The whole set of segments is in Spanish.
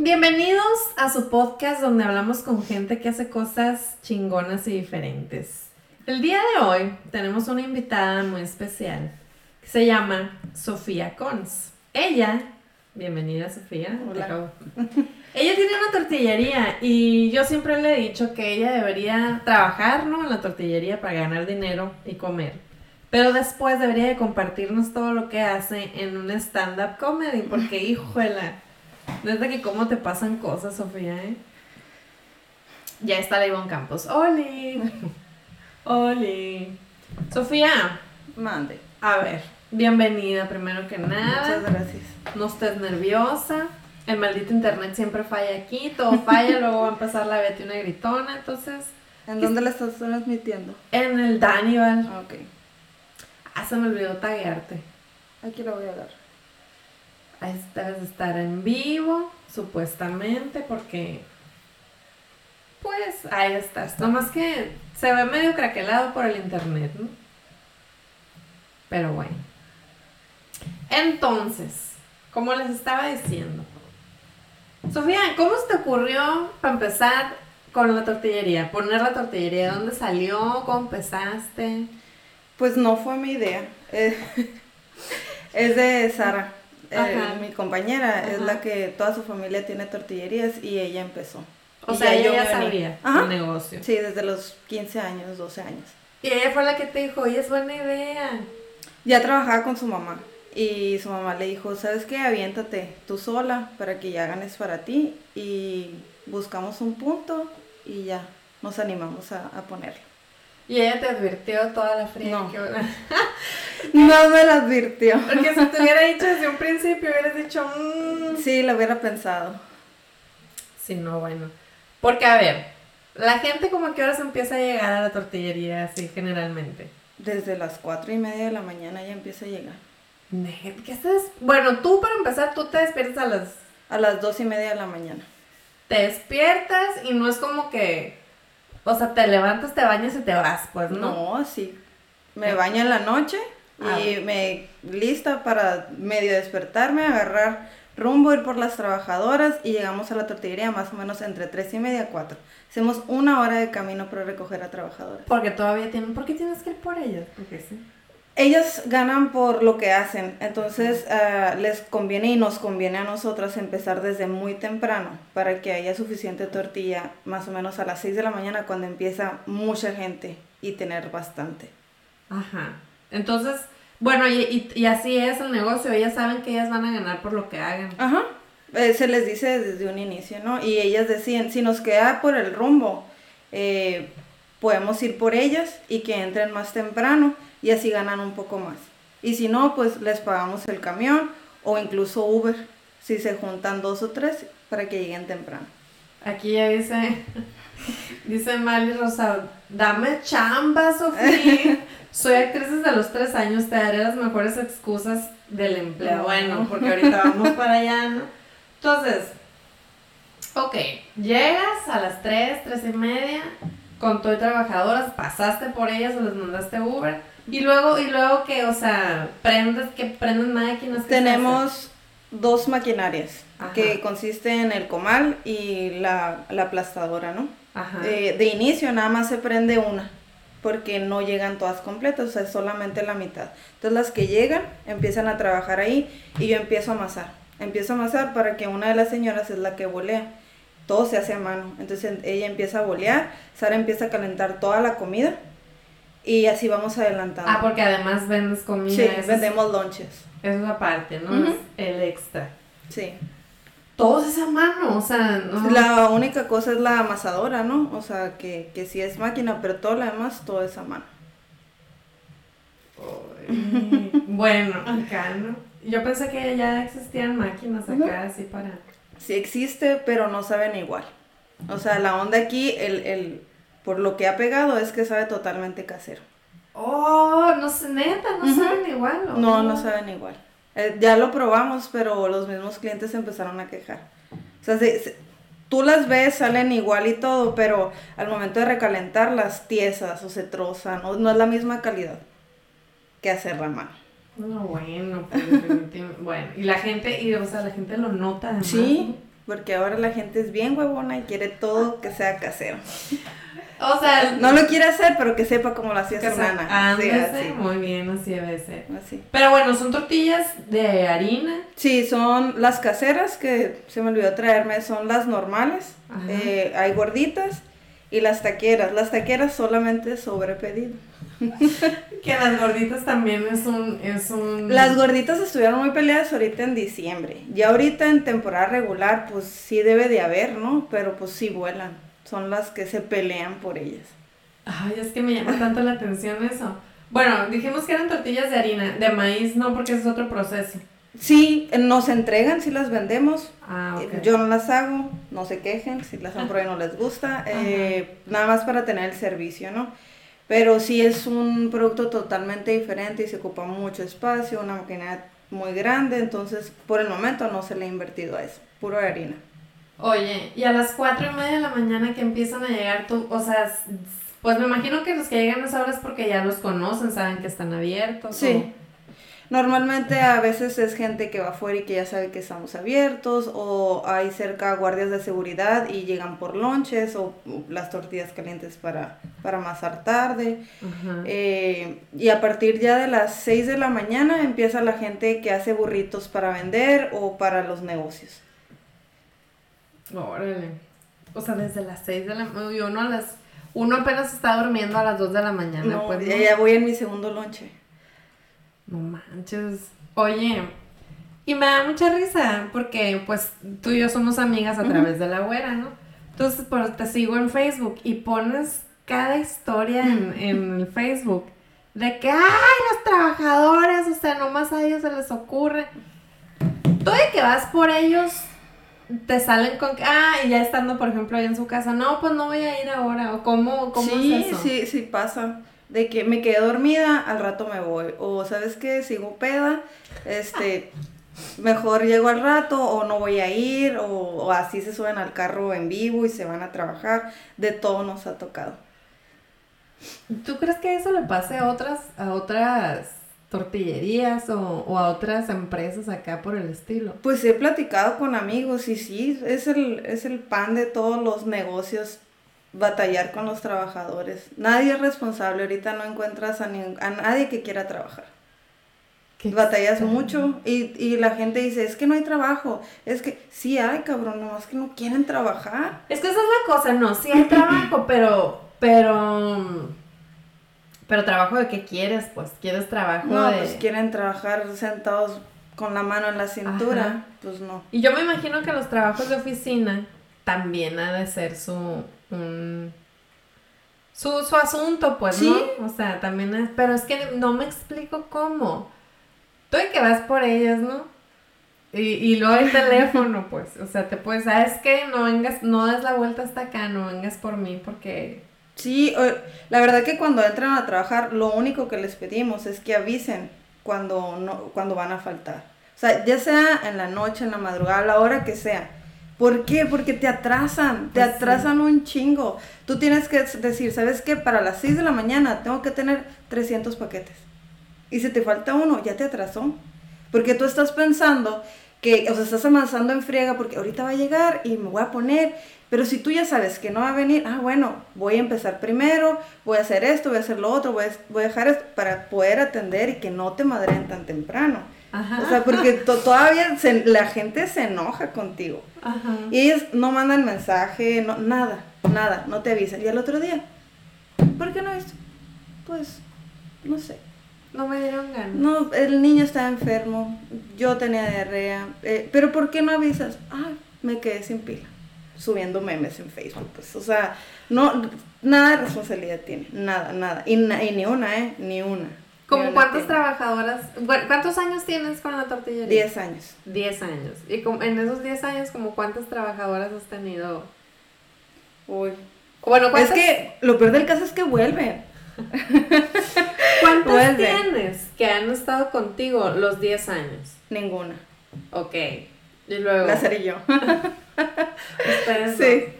Bienvenidos a su podcast donde hablamos con gente que hace cosas chingonas y diferentes. El día de hoy tenemos una invitada muy especial que se llama Sofía Cons. Ella, bienvenida Sofía. Hola. Ella tiene una tortillería y yo siempre le he dicho que ella debería trabajar, ¿no? En la tortillería para ganar dinero y comer. Pero después debería de compartirnos todo lo que hace en un stand-up comedy, porque híjola, desde que cómo te pasan cosas, Sofía, ¿eh? Ya está la Ivonne Campos. ¡Oli! ¡Oli! Sofía, Mande. a ver, bienvenida primero que nada. Muchas gracias. No estés nerviosa. El maldito internet siempre falla aquí, todo falla, luego va a empezar la Betty una gritona, entonces... ¿En dónde la estás transmitiendo? En el Danival. Ok. Ah, se me olvidó taguearte. Aquí la voy a dar. Ahí debes de estar en vivo, supuestamente, porque... Pues ahí estás. Nomás que se ve medio craquelado por el internet, ¿no? Pero bueno. Entonces, como les estaba diciendo. Sofía, ¿cómo se te ocurrió, para empezar, con la tortillería? Poner la tortillería, ¿dónde salió? ¿Cómo empezaste? Pues no fue mi idea. Eh, es de Sara. Eh, mi compañera es la que toda su familia tiene tortillerías y ella empezó. O Y sea, ella yo ya sabía Ajá. el negocio. Sí, desde los 15 años, 12 años. Y ella fue la que te dijo, oye, es buena idea. Ya trabajaba con su mamá y su mamá le dijo, ¿sabes qué? Aviéntate tú sola para que ya ganes para ti y buscamos un punto y ya nos animamos a, a ponerlo. Y ella te advirtió toda la fría. No. que- No me lo advirtió. Porque si te hubiera dicho desde un principio, hubieras dicho, mmm. Sí, lo hubiera pensado. Sí, no, bueno. Porque, a ver, la gente como que ahora se empieza a llegar a la tortillería así generalmente. Desde las cuatro y media de la mañana ya empieza a llegar. ¿Qué estás? Bueno, tú para empezar, tú te despiertas a las... A las dos y media de la mañana. Te despiertas y no es como que... O sea, te levantas, te bañas y te vas, pues, ¿no? No, sí. Me baño en la noche Ah. y me lista para medio despertarme, agarrar rumbo, ir por las trabajadoras y llegamos a la tortillería más o menos entre tres y media, cuatro. Hacemos una hora de camino para recoger a trabajadoras. Porque todavía tienen... ¿Por qué tienes que ir por ellas? Porque sí. Ellas ganan por lo que hacen, entonces ah, les conviene y nos conviene a nosotras empezar desde muy temprano para que haya suficiente tortilla más o menos a las 6 de la mañana cuando empieza mucha gente y tener bastante. Ajá. Entonces, bueno, y, y- y así es el negocio. Ellas saben que ellas van a ganar por lo que hagan. Ajá, eh, se les dice desde un inicio, ¿no? Y ellas decían, si nos queda por el rumbo, eh, podemos ir por ellas y que entren más temprano y así ganan un poco más. Y si no, pues les pagamos el camión o incluso Uber, si se juntan dos o tres para que lleguen temprano. Aquí ya dice, dice Mali Rosa, dame chamba, Sofía. Soy actriz desde los tres años, te daré las mejores excusas del empleo. No. Bueno, porque ahorita vamos para allá, ¿no? Entonces, ok, llegas a las tres, tres y media, con todo y trabajadoras, pasaste por ellas o les mandaste Uber. Y luego, y luego que, o sea, prendes, que prenden máquinas. ¿qué se Tenemos dos maquinarias Ajá. que consiste en el comal y la, la aplastadora, ¿no? Ajá. Eh, de inicio nada más se prende una, porque no llegan todas completas, o sea, es solamente la mitad. Entonces las que llegan empiezan a trabajar ahí y yo empiezo a amasar. Empiezo a amasar para que una de las señoras es la que volea. Todo se hace a mano. Entonces ella empieza a bolear, Sara empieza a calentar toda la comida y así vamos adelantando. Ah, porque además vendes comida. sí, es- vendemos lonches. Eso es aparte, ¿no? Es el extra. Sí. Todo es a mano, o sea, no. La única cosa es la amasadora, ¿no? O sea, que, que sí es máquina, pero todo lo demás, todo es a mano. Bueno, acá, ¿no? Yo pensé que ya existían máquinas acá, así para. Sí existe, pero no saben igual. O sea, la onda aquí, el, el, por lo que ha pegado, es que sabe totalmente casero. Oh, no sé, neta, no saben igual. ¿o? No, no saben igual. Eh, ya lo probamos, pero los mismos clientes se empezaron a quejar. O sea, se- se- tú las ves, salen igual y todo, pero al momento de recalentarlas, tiesas o se trozan, o no es la misma calidad que hacerla a mano. No, bueno, pues bueno, y la gente, y o sea, la gente lo nota además. Sí, porque ahora la gente es bien huevona y quiere todo que sea casero. O sea, No lo quiere hacer, pero que sepa cómo lo hacía su nana. Sí, así. muy bien, así debe ser. así. Pero bueno, son tortillas de harina. Sí, son las caseras que se me olvidó traerme, son las normales. Eh, hay gorditas y las taqueras. Las taqueras solamente sobre pedido. Que las gorditas también es un... Es un... Las gorditas estuvieron muy peleadas ahorita en diciembre. Ya ahorita en temporada regular, pues sí debe de haber, ¿no? Pero pues sí vuelan. Son las que se pelean por ellas. Ay, es que me llama tanto la atención eso. Bueno, dijimos que eran tortillas de harina, de maíz no, porque ese es otro proceso. Sí, eh, nos entregan si las vendemos. Ah. Eh, Yo no las hago, no se quejen, si las han probado y no les gusta, eh, nada más para tener el servicio, ¿no? Pero sí es un producto totalmente diferente y se ocupa mucho espacio, una maquinaria muy grande, entonces por el momento no se le ha invertido a eso, puro harina. Oye, y a las cuatro y media de la mañana que empiezan a llegar tú, o sea, pues me imagino que los que llegan a esa hora es porque ya los conocen, saben que están abiertos. Sí. Normalmente a veces es gente que va afuera y que ya sabe que estamos abiertos o hay cerca guardias de seguridad y llegan por lonches o las tortillas calientes para, para amasar tarde. Eh, y a partir ya de las 6 de la mañana empieza la gente que hace burritos para vender o para los negocios. Órale. O sea, desde las seis de la mañana, y uno a las, uno apenas está durmiendo a las dos de la mañana, No, pues ya, no. ya voy en mi segundo lonche. No manches. Oye, y me da mucha risa porque pues tú y yo somos amigas a través de la güera, ¿no? Entonces pues, te sigo en Facebook y pones cada historia en, en el Facebook de que, ay, los trabajadores, o sea, nomás a ellos se les ocurre. Tú de que vas por ellos, te salen con que, ah, y ya estando, por ejemplo, ahí en su casa, no, pues no voy a ir ahora, o cómo, cómo sí, es eso. sí, sí pasa. De que me quedé dormida, al rato me voy. O sabes qué, sigo peda, este, mejor llego al rato o no voy a ir o, o así se suben al carro en vivo y se van a trabajar. De todo nos ha tocado. ¿Tú crees que eso le pase a otras, a otras tortillerías o, o a otras empresas acá por el estilo? Pues he platicado con amigos y sí, es el, es el pan de todos los negocios batallar con los trabajadores. Nadie es responsable, ahorita no encuentras a, ni- a nadie que quiera trabajar. ¿Qué Batallas extraño. mucho y, y la gente dice, es que no hay trabajo, es que sí hay, cabrón, nomás que no quieren trabajar. Es que esa es la cosa, no, sí hay trabajo, pero, pero, pero trabajo de qué quieres, pues, quieres trabajo No, de... pues quieren trabajar sentados con la mano en la cintura, Ajá. pues no. Y yo me imagino que los trabajos de oficina también ha de ser su, un- su, su asunto, pues, Sí. ¿no? O sea, también es, pero es que no me explico cómo. Tú de que vas por ellas, ¿no? Y, y luego el teléfono, pues, o sea, te puedes, ¿sabes qué? No vengas, no des la vuelta hasta acá, no vengas por mí porque... Sí, la verdad que cuando entran a trabajar, lo único que les pedimos es que avisen cuando, no, cuando van a faltar. O sea, ya sea en la noche, en la madrugada, a la hora que sea. ¿Por qué? Porque te atrasan, te Pues sí. atrasan un chingo. Tú tienes que decir, ¿sabes qué? Para las 6 de la mañana tengo que tener 300 paquetes. Y si te falta uno, ya te atrasó. Porque tú estás pensando que, o sea, estás avanzando en friega porque ahorita va a llegar y me voy a poner. Pero si tú ya sabes que no va a venir, ah, bueno, voy a empezar primero, voy a hacer esto, voy a hacer lo otro, voy a, voy a dejar esto para poder atender y que no te madren tan temprano. Ajá. O sea, porque to- todavía se- la gente se enoja contigo. Ajá. Y ellos no mandan mensaje, no, nada, nada, no te avisan. Y al otro día, ¿por qué no esto? Pues, no sé. No me dieron ganas. No, el niño estaba enfermo, yo tenía diarrea, eh, pero ¿por qué no avisas? Ah, me quedé sin pila, subiendo memes en Facebook, pues, o sea, no, nada de responsabilidad tiene, nada, nada, y, na- y ni una, ¿eh? Ni una. ¿Como cuántas trabajadoras? bueno, ¿Cuántos años tienes con la tortillería? Diez años. 10 años. Y como en esos 10 años, como cuántas trabajadoras has tenido? Uy. Bueno, Es ¿cuántas, que lo peor del caso es que vuelven. ¿cuántas tienes que han estado contigo los 10 años? Ninguna. Ok. Y luego, La seré yo. ustedes Sí.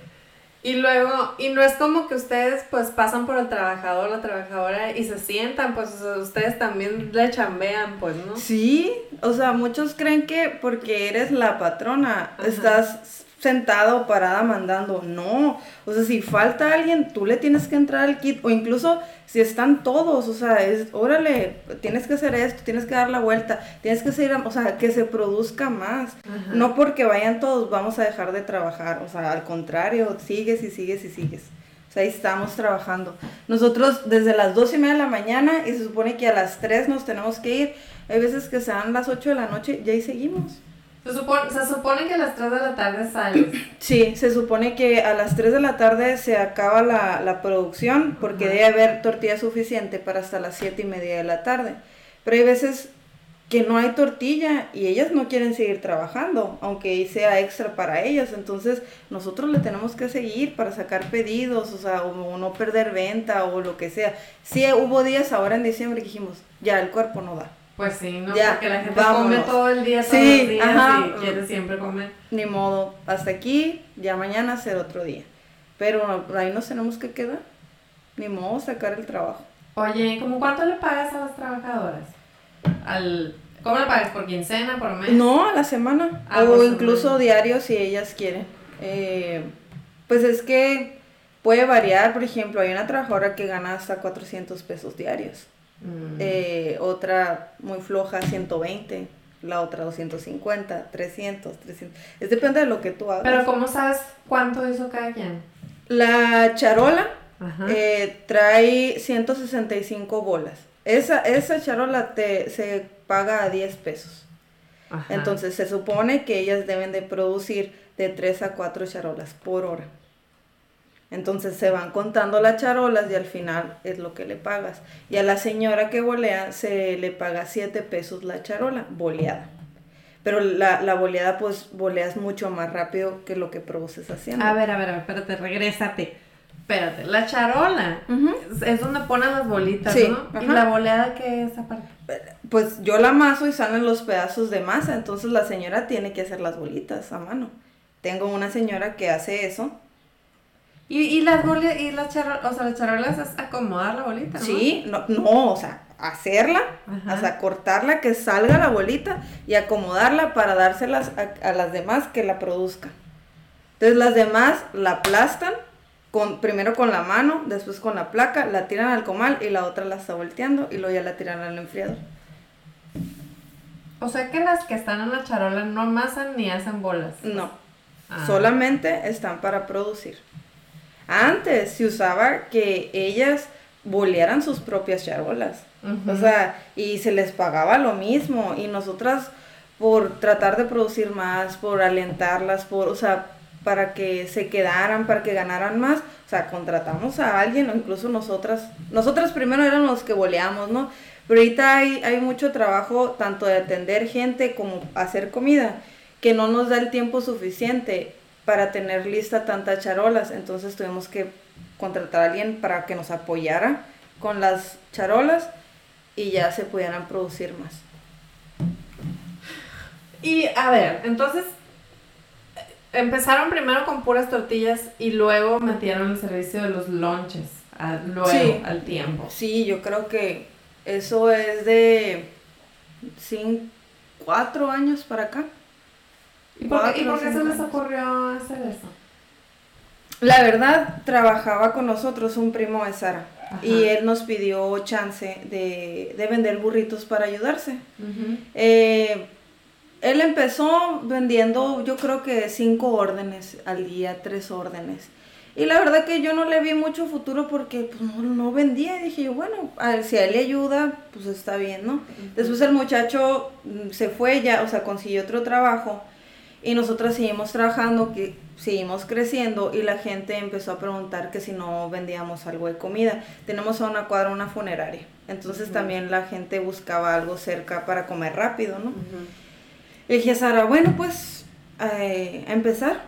Y luego, y no es como que ustedes pues pasan por el trabajador, la trabajadora y se sientan, pues o sea, ustedes también le chambean, pues, ¿no? Sí, o sea, muchos creen que porque eres la patrona Ajá. estás sentada o parada mandando. No, o sea, si falta alguien, tú le tienes que entrar al kit, o incluso si están todos, o sea, es, órale, tienes que hacer esto, tienes que dar la vuelta, tienes que seguir, o sea, que se produzca más. No porque vayan todos, vamos a dejar de trabajar, o sea, al contrario, sigues y sigues y sigues. O sea, ahí estamos trabajando. Nosotros desde las dos y media de la mañana y se supone que a las 3 nos tenemos que ir. Hay veces que sean las 8 de la noche y ahí seguimos. Se supone, se supone que a las 3 de la tarde sales. Sí, se supone que a las 3 de la tarde se acaba la, la producción porque debe haber tortilla suficiente para hasta las 7 y media de la tarde. Pero hay veces que no hay tortilla y ellas no quieren seguir trabajando, aunque sea extra para ellas. Entonces nosotros le tenemos que seguir para sacar pedidos, o sea, o, no perder venta o lo que sea. Sí, hubo días ahora en diciembre que dijimos, ya el cuerpo no da. Pues sí, ¿no? Ya, Porque la gente come todo el día, todos los días y quiere siempre comer. Ni modo, hasta aquí, ya mañana hacer otro día. Pero ahí nos tenemos que quedar. Ni modo, sacar el trabajo. Oye, ¿cómo cuánto le pagas a las trabajadoras? Al, ¿Cómo le pagas? ¿Por quincena, por mes? No, a la semana. Ah, o incluso diario si ellas quieren. Eh, pues es que puede variar, por ejemplo, hay una trabajadora que gana hasta 400 pesos diarios. Mm. Eh, otra muy floja, 120. La otra 250, 300, 300. Es depende de lo que tú hagas. Pero ¿cómo sabes cuánto hizo cada quien? La charola eh, trae 165 bolas. Esa, esa charola te, se paga a 10 pesos. Entonces se supone que ellas deben de producir de 3 a 4 charolas por hora. Entonces se van contando las charolas y al final es lo que le pagas. Y a la señora que bolea se le paga 7 pesos la charola, boleada. Pero la, la boleada pues boleas mucho más rápido que lo que produces haciendo. A ver, a ver, a ver, espérate, regrésate. Espérate, la charola es donde ponen las bolitas, ¿no? ¿Y la boleada qué es aparte? Pues yo la amaso y salen los pedazos de masa, entonces la señora tiene que hacer las bolitas a mano. Tengo una señora que hace eso y, y las bolitas, y las charolas, o sea, las charolas es acomodar la bolita, ¿no? Sí, no, no o sea, hacerla, o sea, cortarla, que salga la bolita y acomodarla para dárselas a, las demás que la produzcan. Entonces las demás la aplastan, con, primero con la mano, después con la placa, la tiran al comal y la otra la está volteando y luego ya la tiran al enfriador. O sea que las que están en la charola no amasan ni hacen bolas. No, ah. solamente están para producir. Antes se usaba que ellas bolearan sus propias charolas. O sea, y se les pagaba lo mismo. Y nosotras, por tratar de producir más, por alentarlas, por, o sea, para que se quedaran, para que ganaran más, o sea, contratamos a alguien, o incluso nosotras, nosotras primero eran los que boleamos, ¿no? Pero ahorita hay, hay mucho trabajo, tanto de atender gente como hacer comida, que no nos da el tiempo suficiente para tener lista tantas charolas. Entonces tuvimos que contratar a alguien para que nos apoyara con las charolas y ya se pudieran producir más. Y a ver, entonces empezaron primero con puras tortillas y luego metieron el servicio de los lunches luego al tiempo. Sí, yo creo que eso es de cinco, cuatro años para acá. ¿Y por, qué, se les ocurrió hacer eso? La verdad, trabajaba con nosotros un primo de Sara y él nos pidió chance de, vender burritos para ayudarse. Eh, él empezó vendiendo, yo creo que cinco órdenes al día, tres órdenes. Y la verdad que yo no le vi mucho futuro porque pues, no, vendía. Y dije yo, bueno, si a él le ayuda, pues está bien, ¿no? Después el muchacho mm, se fue ya, o sea, consiguió otro trabajo. Y nosotros seguimos trabajando, que seguimos creciendo y la gente empezó a preguntar que si no vendíamos algo de comida. Tenemos a una cuadra una funeraria, entonces también la gente buscaba algo cerca para comer rápido, ¿no? Le dije a Sara, bueno, pues eh, a empezar,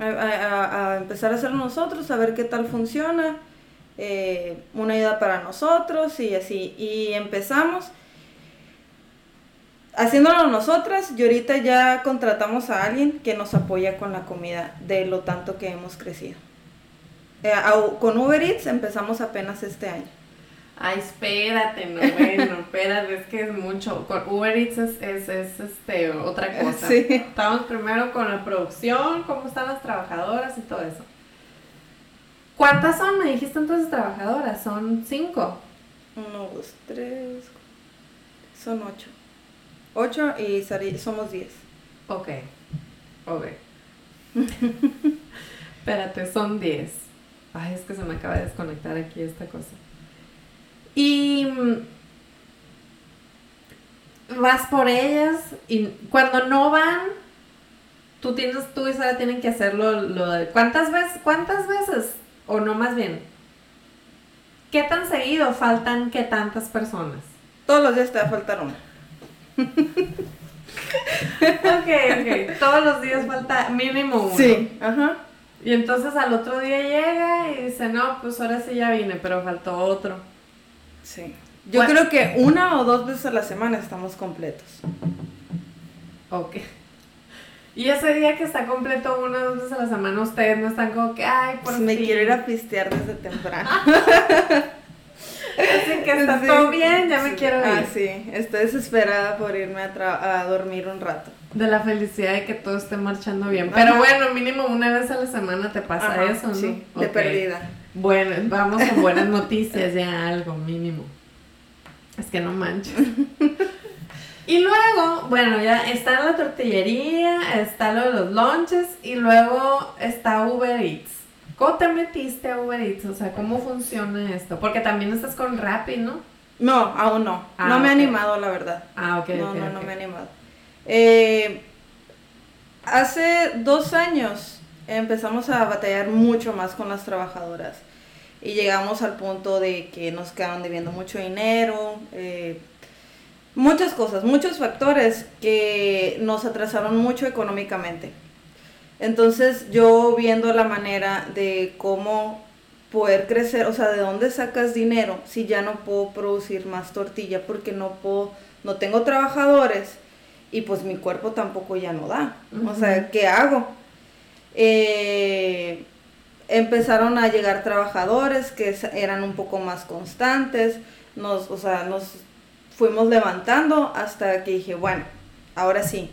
a, empezar a hacer nosotros, a ver qué tal funciona, eh, una ayuda para nosotros y así. Y empezamos haciéndolo nosotras y ahorita ya contratamos a alguien que nos apoya con la comida de lo tanto que hemos crecido. Eh, con Uber Eats empezamos apenas este año. Ay, espérate, no, bueno, espérate, es que es mucho. Con Uber Eats es, es, es, este, otra cosa. Sí. Estamos primero con la producción, cómo están las trabajadoras y todo eso. ¿Cuántas son? Me dijiste entonces trabajadoras, son cinco. Uno, dos, tres. Son ocho. Ocho y Sari- somos diez. Ok, ok. Espérate, son 10. Ay, es que se me acaba de desconectar aquí esta cosa. Y mm, vas por ellas y cuando no van, tú tienes, tú y Sara tienen que hacerlo lo de ¿cuántas veces? ¿Cuántas veces? O no más bien. ¿Qué tan seguido faltan qué tantas personas? Todos los días te va a faltar una. Ok, ok. Todos los días falta mínimo uno. Sí, ajá. Y entonces al otro día llega y dice, no, pues ahora sí ya vine, pero faltó otro. Sí. Yo Bueno. creo que una o dos veces a la semana estamos completos. Ok. Y ese día que está completo una o dos veces a la semana, ustedes no están como que, ay, por Pues me quiero ir a pistear desde temprano. Así que está Sí. todo bien, ya me Sí. quiero ir. Ah, sí. Estoy desesperada por irme a, tra- a dormir un rato. De la felicidad de que todo esté marchando bien. Pero Ajá. bueno, mínimo una vez a la semana te pasa Ajá, eso, ¿no? Sí, de perdida. Bueno, vamos con buenas noticias, ya algo mínimo. Es que no manches. Y luego, bueno, ya está la tortillería, está lo de los lunches y luego está Uber Eats. ¿Cómo te metiste a Uber Eats? O sea, ¿cómo funciona esto? Porque también estás con Rappi, ¿no? No, aún no. Ah, no me he ok. animado, la verdad. Ah, ok, no, no, no me he animado. Eh, hace dos años empezamos a batallar mucho más con las trabajadoras y llegamos al punto de que nos quedaron debiendo mucho dinero, eh, muchas cosas, muchos factores que nos atrasaron mucho económicamente. Entonces yo viendo la manera de cómo poder crecer, o sea, de dónde sacas dinero si ya no puedo producir más tortilla porque no puedo, no tengo trabajadores y pues mi cuerpo tampoco ya no da. O sea. ¿qué hago? Eh, empezaron a llegar trabajadores que eran un poco más constantes, nos, o sea, nos fuimos levantando hasta que dije, bueno, ahora sí,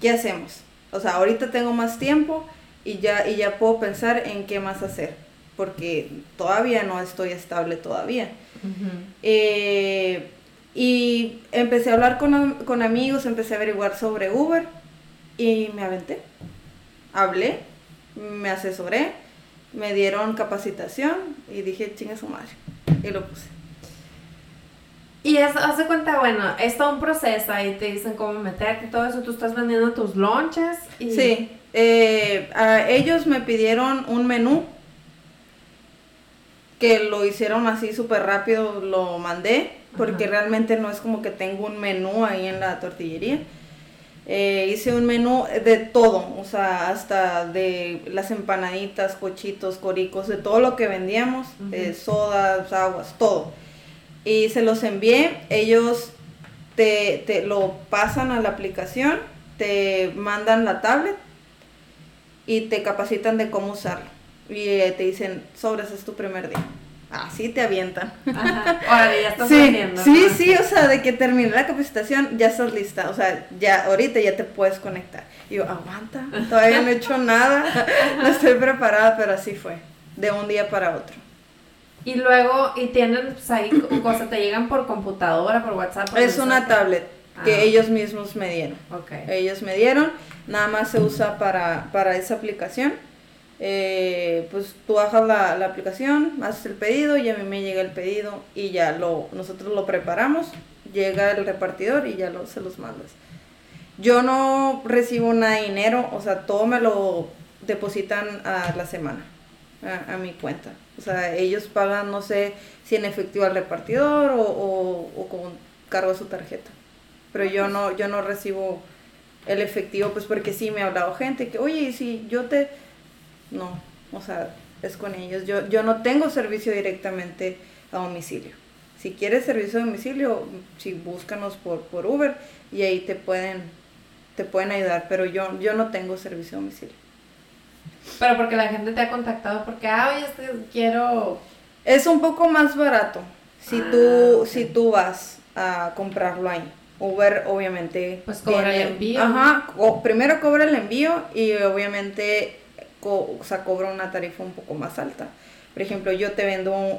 ¿qué hacemos? O sea, ahorita tengo más tiempo y ya, y ya puedo pensar en qué más hacer, porque todavía no estoy estable todavía. Eh, y empecé a hablar con, con amigos, empecé a averiguar sobre Uber y me aventé. Hablé, me asesoré, me dieron capacitación y dije, chinga su madre. Y lo puse. Y es, haz de cuenta, bueno, es todo un proceso, ahí te dicen cómo meterte y todo eso, tú estás vendiendo tus lonches y... Sí, eh, a ellos me pidieron un menú que lo hicieron así súper rápido, lo mandé, porque Ajá. realmente no es como que tengo un menú ahí en la tortillería. Eh, hice un menú de todo, o sea, hasta de las empanaditas, cochitos, coricos, de todo lo que vendíamos, eh, sodas, aguas, todo. Y se los envié, ellos te, te lo pasan a la aplicación, te mandan la tablet y te capacitan de cómo usarlo. Y eh, te dicen, sobres, es tu primer día. Así te avientan. Ajá. Órale, ya estás Sí, sí, ¿no? sí, o sea, de que terminé la capacitación, ya estás lista, o sea, ya ahorita ya te puedes conectar. Y yo, aguanta, todavía no he hecho nada, no estoy preparada, pero así fue, de un día para otro. Y luego, y tienen, pues ahí cosas, te llegan por computadora, por WhatsApp. por Es una tablet que Ah. ellos mismos me dieron. Ok. Ellos me dieron, nada más se usa para, para esa aplicación. Eh, pues tú bajas la, la aplicación, haces el pedido y a mí me llega el pedido y ya lo, nosotros lo preparamos, llega el repartidor y ya lo, se los mandas. Yo no recibo nada de dinero, o sea, todo me lo depositan a la semana, a, a mi cuenta. O sea, ellos pagan, no sé si en efectivo al repartidor o, o, con cargo a su tarjeta. Pero yo no, yo no recibo el efectivo, pues porque sí me ha hablado gente que, oye, si yo te... No, o sea, es con ellos. Yo, yo no tengo servicio directamente a domicilio. Si quieres servicio a domicilio, si búscanos por, por Uber y ahí te pueden, te pueden ayudar, pero yo, yo no tengo servicio a domicilio. Pero porque la gente te ha contactado porque, ah, oye, este, quiero... Es un poco más barato. si Ah, tú, si tú vas a comprarlo ahí. Uber obviamente Pues cobra el envío. Ajá, co- primero cobra el envío y obviamente co- o sea, cobra una tarifa un poco más alta. Por ejemplo, yo te vendo un-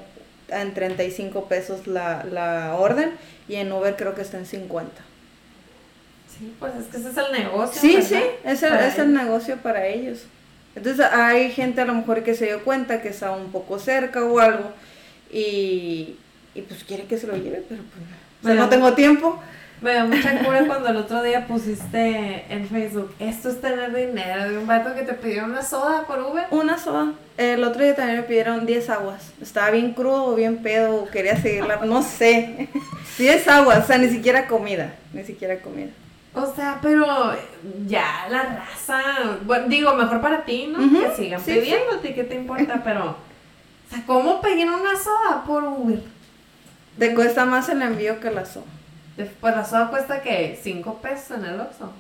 en 35 pesos la, la orden y en Uber creo que está en 50. Sí, pues es que ese es el negocio. Sí, ¿verdad? sí, es el, es el negocio para ellos. Entonces hay gente a lo mejor que se dio cuenta que está un poco cerca o algo y, y pues quiere que se lo lleve, pero pues no. O sea, no tengo tiempo. Me dio mucha cura cuando el otro día pusiste en Facebook, esto es tener dinero, de un vato que te pidió una soda por Uber. Una soda. El otro día también me pidieron 10 aguas. Estaba bien crudo o bien pedo, o quería seguirla, no sé. 10 aguas, o sea, ni siquiera comida, ni siquiera comida. O sea, pero ya la raza, bueno, digo, mejor para ti, ¿no? Que sigan sí, pidiéndote, ¿qué te importa? Pero, o sea, ¿cómo pedir una soda por Uber? Te cuesta más el envío que la soda. Pues la soda cuesta que 5 pesos en el Oxxo.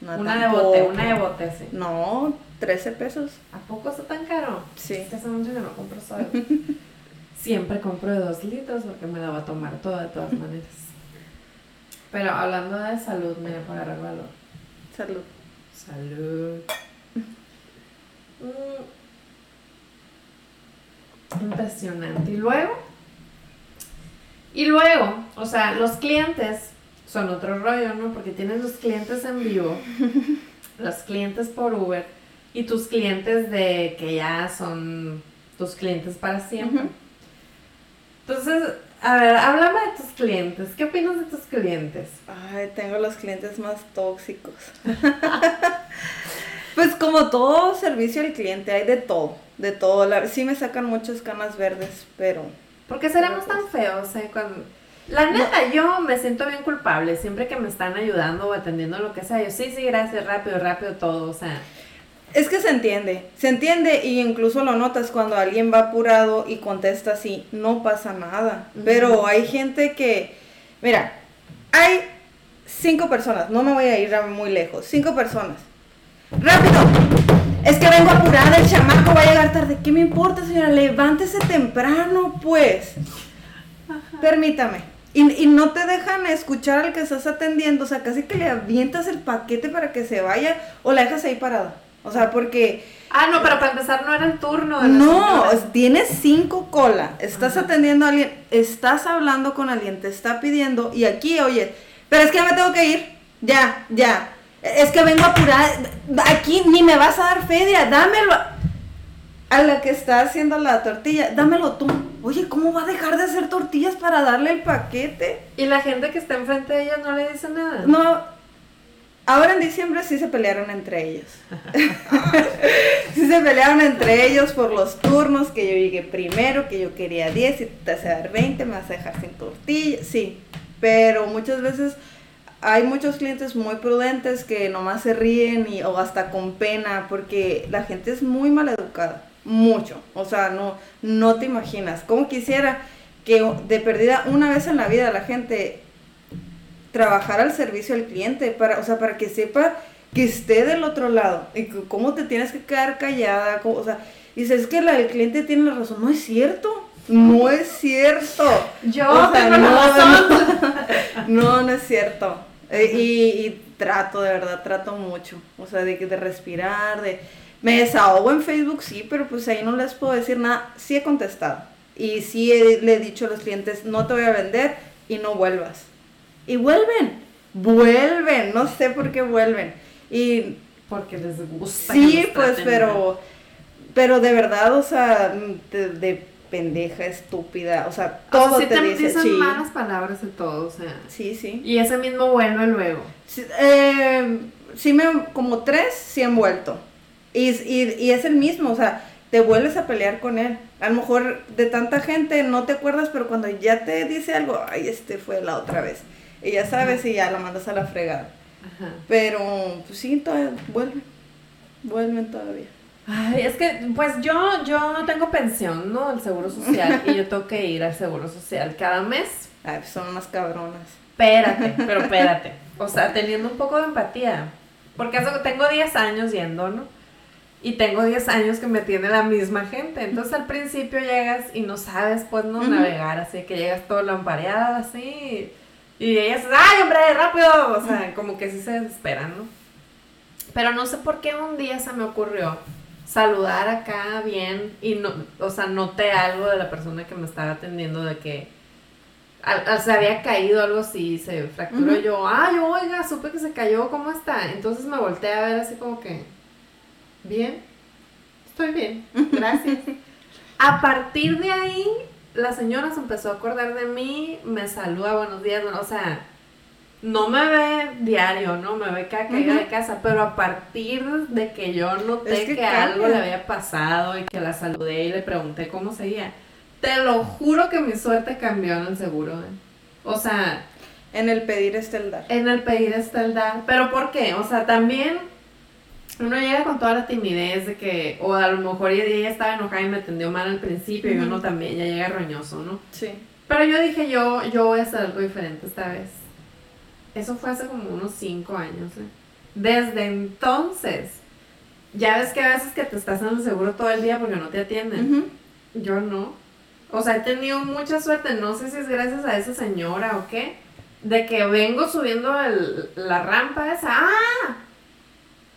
No, una de bote, una de bote, sí. No, 13 pesos. ¿A poco está tan caro? Sí. Es que hace mucho que no compro soda. Siempre compro de 2 litros porque me la voy a tomar toda de todas maneras. Pero hablando de salud, mira, para agarrar valor. Salud. Salud. Mm. Impresionante. Y luego, y luego, o sea, los clientes son otro rollo, ¿no? Porque tienes los clientes en vivo, los clientes por Uber y tus clientes de que ya son tus clientes para siempre. Entonces, a ver, tus clientes. ¿Qué opinas de tus clientes? Ay, tengo los clientes más tóxicos. pues como todo servicio al cliente, hay de todo, de todo. La- sí me sacan muchas canas verdes, pero... ¿Por qué seremos tan feos? eh? Cuando... La neta, yo me siento bien culpable siempre que me están ayudando o atendiendo lo que sea. Yo, sí, sí, gracias, rápido, rápido, todo. O sea, Es que se entiende, se entiende y incluso lo notas cuando alguien va apurado y contesta así, no pasa nada. Pero hay gente que, mira, hay cinco personas, no me voy a ir muy lejos, cinco personas. ¡Rápido! Es que vengo apurada, el chamaco va a llegar tarde. ¿Qué me importa, señora? Levántese temprano, pues. Permítame. Y, y no te dejan escuchar al que estás atendiendo, o sea, casi que le avientas el paquete para que se vaya o la dejas ahí parada. O sea, porque ah, no, pero para empezar no era el turno. de no, señora. tienes cinco cola, estás Ajá. atendiendo a alguien, estás hablando con alguien, te está pidiendo y aquí, oye, pero es que ya me tengo que ir, ya, ya, es que vengo apurada, aquí ni me vas a dar feria, dámelo. A la que está haciendo la tortilla, dámelo tú. Oye, ¿cómo va a dejar de hacer tortillas para darle el paquete? Y la gente que está enfrente de ella no le dice nada. No, ahora en diciembre sí se pelearon entre ellos. sí se pelearon entre ellos por los turnos, que yo llegué primero, que yo quería 10 y te vas a dar 20, me vas a dejar sin tortilla. Sí, pero muchas veces hay muchos clientes muy prudentes que nomás se ríen y, o hasta con pena porque la gente es muy mal educada. Mucho. O sea, no, no te imaginas. Como quisiera que de perdida una vez en la vida la gente trabajar al servicio al cliente, para, o sea, para que sepa que esté del otro lado y que cómo te tienes que quedar callada, cómo- o sea, dices es que la, el cliente tiene la razón, no es cierto, no es cierto. Yo O sea, tengo la no, razón. No, no es cierto. Eh, y, y trato, de verdad, trato mucho, o sea, de, de respirar, de... Me desahogo en Facebook, sí, pero pues ahí no les puedo decir nada, sí he contestado. Y sí he- le he dicho a los clientes, no te voy a vender y no vuelvas. Y vuelven, vuelven, no sé por qué vuelven. Y Porque les gusta. sí, pues, pero, pero de verdad, o sea, de, de pendeja, estúpida, o sea, todo O sea, sí te, dice, dicen malas palabras de todo, o sea. sí, sí. Y ese mismo vuelve luego. Sí, eh, sí me, como tres, sí han vuelto. Y, y, y es el mismo, o sea, te vuelves a pelear con él. A lo mejor de tanta gente no te acuerdas, pero cuando ya te dice algo, ay, este fue la otra vez. Y ya sabes y ya la mandas a la fregada. Ajá. Pero, pues sí, todavía vuelven. Vuelven todavía. Ay, es que, pues yo, yo no tengo pensión, ¿no? El seguro social. y yo tengo que ir al seguro social cada mes. Ay, pues son unas cabronas. Espérate, pero espérate. O sea, teniendo un poco de empatía. Porque tengo 10 años yendo, ¿no? y tengo 10 años que me tiene la misma gente. Entonces al principio llegas y no sabes pues no navegar, así que llegas todo lampareado así y ellas, ¡ay, hombre, rápido! O sea, como que sí se desesperan, ¿no? Pero no sé por qué un día se me ocurrió saludar acá bien y no, o sea, noté algo de la persona que me estaba atendiendo de que se había caído algo así, se fracturó yo, ay, oiga, supe que se cayó, ¿cómo está? Entonces me volteé a ver así como que, bien, estoy bien, gracias. a partir de ahí, la señora se empezó a acordar de mí, me saluda, buenos días, o sea, no me ve diario, ¿no? Me ve cada caída de casa, pero a partir de que yo noté que, algo le había pasado y que la saludé y le pregunté cómo seguía, te lo juro que mi suerte cambió en el seguro, ¿eh? O sea... En el pedir está el dar. En el pedir está el dar. ¿Pero por qué? O sea, también uno llega con toda la timidez de que, o a lo mejor ella estaba enojada y me atendió mal al principio y uno también ya llega roñoso, ¿no? Sí. Pero yo dije, yo, yo voy a hacer algo diferente esta vez. Eso fue hace como unos cinco años. ¿eh? Desde entonces, ya ves que a veces que te estás en el seguro todo el día porque no te atienden. Yo no. O sea, he tenido mucha suerte, no sé si es gracias a esa señora o qué, de que vengo subiendo el, la rampa esa. ¡Ah!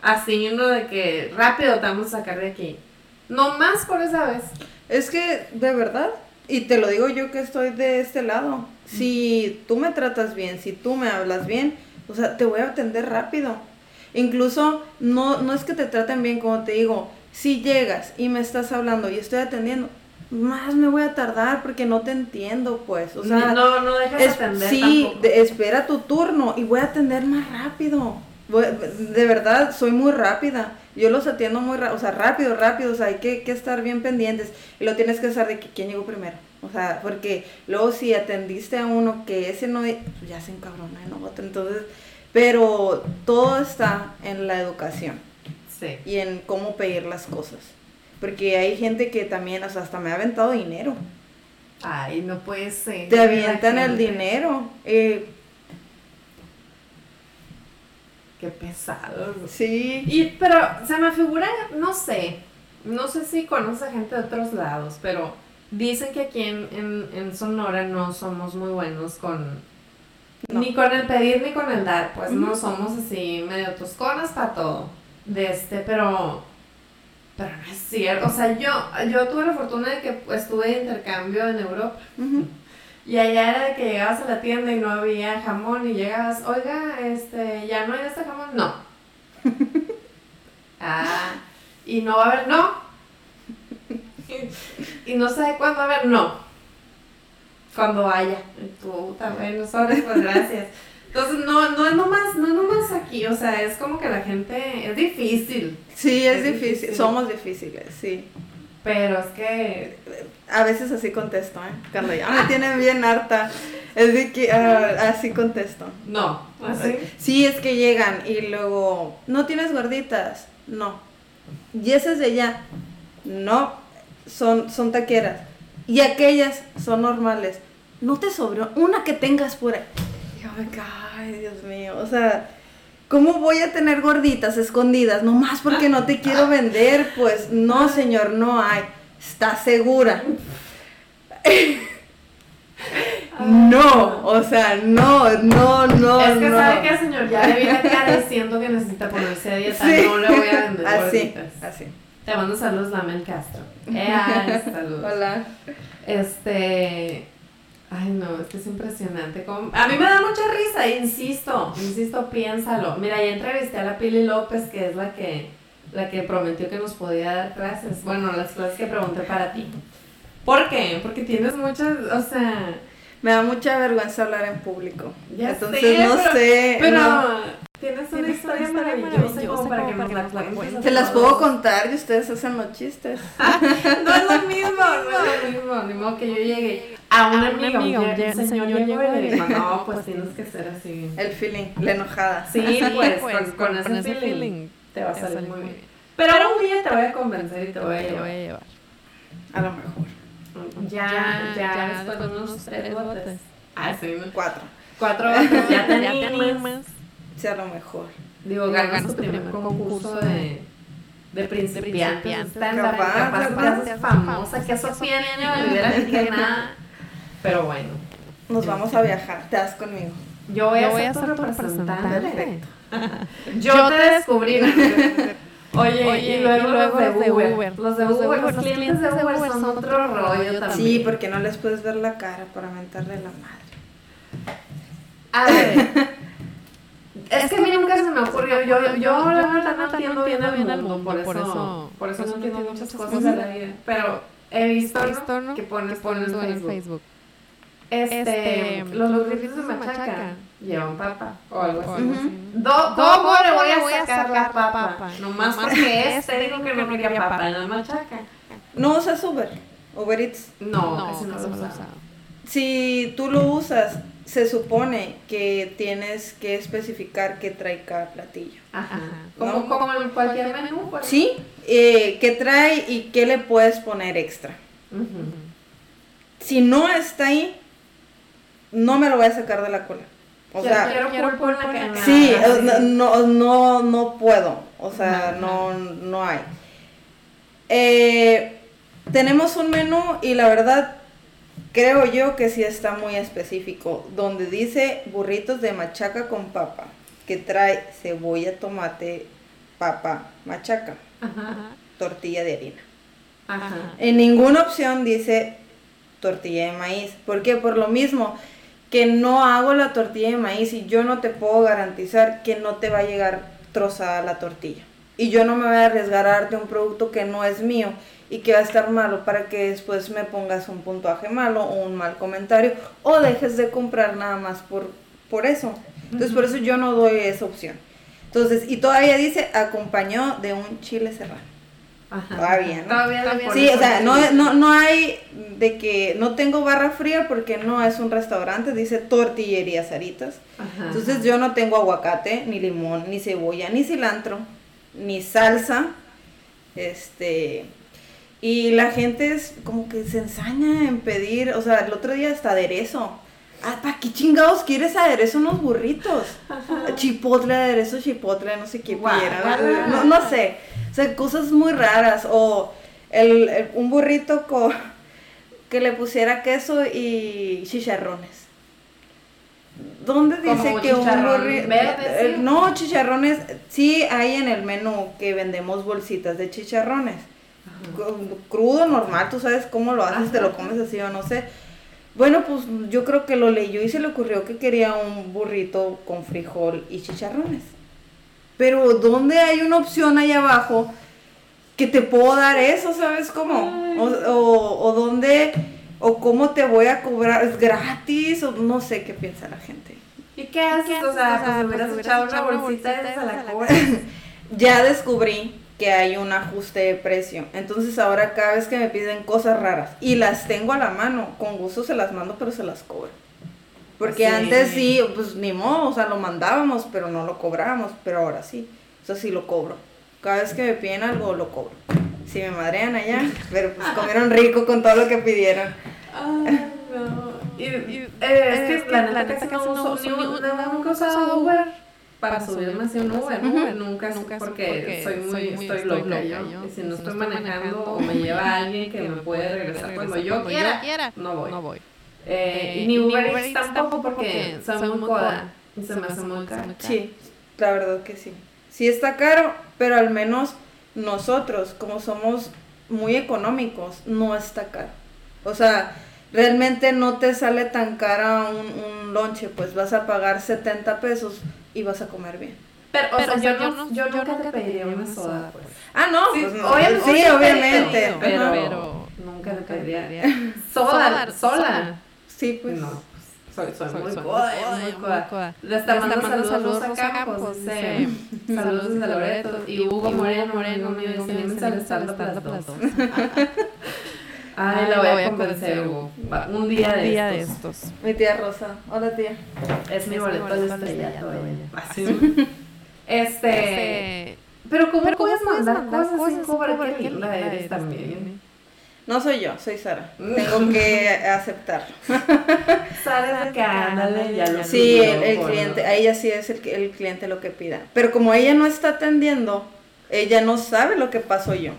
Así uno de que rápido te vamos a sacar de aquí. No más por esa vez. Es que, de verdad, y te lo digo yo que estoy de este lado, si tú me tratas bien, si tú me hablas bien, o sea, te voy a atender rápido. Incluso no, no es que te traten bien, como te digo, si llegas y me estás hablando y estoy atendiendo, más me voy a tardar porque no te entiendo, pues. O sea, no, no dejas de atender. Sí, espera tu turno y voy a atender más rápido de verdad, soy muy rápida. Yo los atiendo muy rápido, o sea, rápido, rápido, o sea, hay que, estar bien pendientes. Y lo tienes que saber de que, quién llegó primero. O sea, porque luego si atendiste a uno que ese no, pues ya se encabrona en otro. Entonces, pero todo está en la educación. Sí. Y en cómo pedir las cosas. Porque hay gente que también, o sea, hasta me ha aventado dinero. Ay, no puede ser. Te avientan el dinero. Eh, Qué pesado. Sí. Y, pero se me figura, no sé, no sé si conoce gente de otros lados, pero dicen que aquí en, en, Sonora no somos muy buenos con... Ni con el pedir ni con el dar, pues no somos así medio tosconas para todo. De este, pero... Pero no es cierto. O sea, yo, yo tuve la fortuna de que estuve de intercambio en Europa. Y allá era de que llegabas a la tienda y no había jamón y llegabas, oiga, este, ya no hay este jamón. No. ah, y no va a haber, no. y, no sé cuándo va a haber, no. Cuando haya. Tú también, sobre, pues gracias. Entonces, no, no es nomás, no es nomás aquí, o sea, es como que la gente, es difícil. Sí, es, difícil. somos difíciles, sí. Pero es que a veces así contesto, ¿eh? Cuando ya me tienen bien harta, es de que ah, así contesto. No, así. Sí, es que llegan y luego, ¿no tienes gorditas? No. Y esas de allá, no, son, son taqueras. Y aquellas son normales. No te sobró una que tengas por ahí. Ay, Dios mío, o sea, ¿Cómo voy a tener gorditas escondidas? Nomás porque no te quiero vender. Pues no, señor, no hay. ¿Está segura? no, o sea, no, no, no. Es que sabe que señor ya le viene diciendo que necesita ponerse a dieta. No le voy a vender así, gorditas. Así. Te mando saludos, Lamel Castro. Eh, saludos. Hola. Este. Ay, no, es que es impresionante. A mí me da mucha risa, insisto, insisto, piénsalo. Mira, ya entrevisté a la Pili López, que es la que, la que prometió que nos podía dar clases. Bueno, las clases que pregunté para ti. ¿Por qué? Porque tienes muchas, o sea... Me da mucha vergüenza hablar en público. Ya Entonces no sé. Pero tienes una historia maravillosa como para que nos la cuentes. Se las puedo contar y ustedes hacen los chistes. no es lo mismo, no es lo mismo. Ni modo que yo llegue a un amigo, el señor llegó y le dijo, no, pues tienes que ser así. El feeling, la enojada. Sí, pues, pues con, ese, feeling, te va a salir, muy bien. Pero un día te voy a convencer y te voy a llevar. A lo mejor. Ya, ya, después de unos tres botes. Ah, sí. Cuatro. Cuatro botes, ya te animas. Sí, a lo mejor. Digo, ganas tu primer concurso de de principiantes, principiantes. Capaz, capaz capaz. haces famosa, que eso viene a volver a que nada. Pero bueno, Nos vamos a viajar, te das conmigo. yo voy a, Yo voy ser a tu ser tu representante. representante. Yo, Yo te te descubrí. Oye, Oye, y luego, y luego los de Uber. Uber. Los de Uber, los clientes de Uber son otro rollo también. Sí, porque no les puedes ver la cara para mentarle la madre. A ver. Es que a mí nunca se me ocurrió. Yo, yo la verdad no entiendo bien el mundo, por eso, por eso no entiendo muchas cosas de la vida. Pero he visto, Visto, ¿no? ¿no? que pones, que pones tú en en Facebook. Facebook. Este, Este, los los burritos de machaca machaca llevan papa o algo así. ¿no? Do- Do- ¿Cómo le voy a sacar la papa? papa? Nomás Nomás porque porque este dijo que no quería papa en la machaca. No usas Uber, Uber Eats. No, No, casi no lo no usaba. Si tú lo usas, se supone que tienes que especificar qué trae cada platillo. Ajá. Como, No. como en cualquier menú. pues. Sí, eh, qué trae y qué le puedes poner extra. Ujú. Si no está ahí, no me lo voy a sacar de la cola. O sea, quiero pulpo en la sí, no, no, no, puedo. O sea, no, no hay. Eh, tenemos un menú y la verdad creo yo que sí está muy específico. Donde dice burritos de machaca con papa, que trae cebolla, tomate, papa, machaca, Ajá. tortilla de harina. Ajá. En ninguna opción dice tortilla de maíz. ¿Por qué? Por lo mismo que no hago la tortilla de maíz y yo no te puedo garantizar que no te va a llegar trozada la tortilla. Y yo no me voy a arriesgar a darte un producto que no es mío y que va a estar malo para que después me pongas un puntuaje malo o un mal comentario o dejes de comprar nada más por, por eso. Entonces por eso yo no doy esa opción. Entonces, y todavía dice acompañó de un chile serrano. Ajá. Todavía, ¿no? Todavía Todavía Sí, o sea, no, no, no hay de que no tengo barra fría porque no es un restaurante, dice tortillería Saritas. Ajá. Entonces yo no tengo aguacate, ni limón, ni cebolla, ni cilantro, ni salsa. Este, y la gente es como que se ensaña en pedir, o sea, el otro día hasta aderezo. Ah, ¿para qué chingados quieres aderezo unos burritos? Chipotle, aderezo chipotle, no sé qué guau. No, no sé. Sea, cosas muy raras. O el, el- un burrito con que le pusiera queso y chicharrones. ¿Dónde dice que un burrito? sí. No, chicharrones. Sí hay en el menú que vendemos bolsitas de chicharrones. Cru- Crudo, normal, tú sabes cómo lo haces, te lo comes así o no sé. Bueno, pues yo creo que lo leyó y se le ocurrió que quería un burrito con frijol y chicharrones. Pero ¿dónde hay una opción ahí abajo que te puedo dar eso, sabes cómo? O, o, o dónde, o cómo te voy a cobrar, es gratis, o no sé qué piensa la gente. ¿Y qué haces? O sea, pues hubieras echado una bolsita de esas a la cobra. Ya descubrí que hay un ajuste de precio. Entonces ahora cada vez que me piden cosas raras y las tengo a la mano, con gusto se las mando, pero se las cobro. Porque Sí. antes sí, pues ni modo, o sea, lo mandábamos, pero no lo cobrábamos, pero ahora sí. Eso sí lo cobro. Cada vez que me piden algo, lo cobro. Si me madrean allá, pero pues comieron rico con todo lo que pidieron. Ay, no. Y, y, eh, es que la neta casi no uso, ni nunca he usado Uber para subirme hacia un Uber. Nunca, Nunca, porque, porque soy muy, soy muy- estoy estoy loca yo. Y si no estoy manejando o me lleva alguien que me puede regresar cuando yo quiera, no voy. No voy. Eh, Eh, y ni Uber Uber Eats tampoco tampoco porque porque muy coda. Y se me hace muy caro. Sí, la verdad que sí. Sí está caro, pero al menos nosotros, como somos muy económicos, no está caro. O sea, realmente no te sale tan cara un, un lonche, pues vas a pagar 70 pesos y vas a comer bien. Pero, o Pero, sea, o sea, yo, yo no, yo yo nunca nunca te pediría una soda, soda, pues. Ah, no, Sí, pues no. obviamente sí, sí te obviamente. pedido, pero- Nunca te nunca te pediría. pediría. Soda, sola. Sí, pues. No, pues, soy, soy, Soy- muy soy coda, muy muy coda, coda. muy coda. Les está mandando saludos saludos Rosa Campos, Campos, dice, dice, saludos desde Loreto, y Hugo Moreno, Moreno, amigo mío, dice, "Anímense al stand-up las dos". Ay, Ay, la voy a convencer, Hugo. Va, Un día de día de estos. estos. Mi tía Rosa. Hola, tía. Es mi Es mi boleto de estrellato, estrellato, ella. ella. Así. Este, Este, pero ¿cómo pero puedes ¿cómo puedes mandar mandar cosas cosas cobrar? sin Qué cobrar? linda Qué linda eres eres también. No soy yo, soy Sara. Tengo que aceptarlo. Que ándale, ya lo Sí, el, cliente, a ella sí es el, el cliente lo que pida. Pero como ella no está atendiendo, Ella no sabe lo que pasó yo.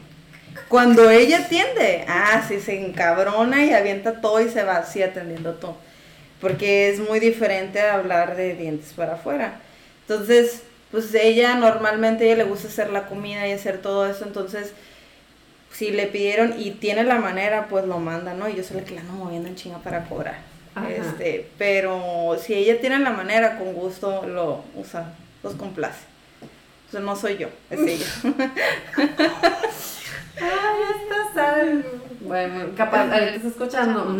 Cuando ella atiende, ah, sí, se encabrona y avienta todo y se va así atendiendo todo. Porque es muy diferente hablar de dientes para afuera. Entonces, pues ella normalmente a ella le gusta hacer la comida y hacer todo eso, entonces si le pidieron y tiene la manera, pues lo manda, ¿no? Y yo soy la que la ando moviendo en chinga para cobrar. Este, pero si ella tiene la manera, con gusto lo usa, los complace. Entonces no soy yo, es ella. Ay, estás Bueno, capaz, ahorita está escuchando.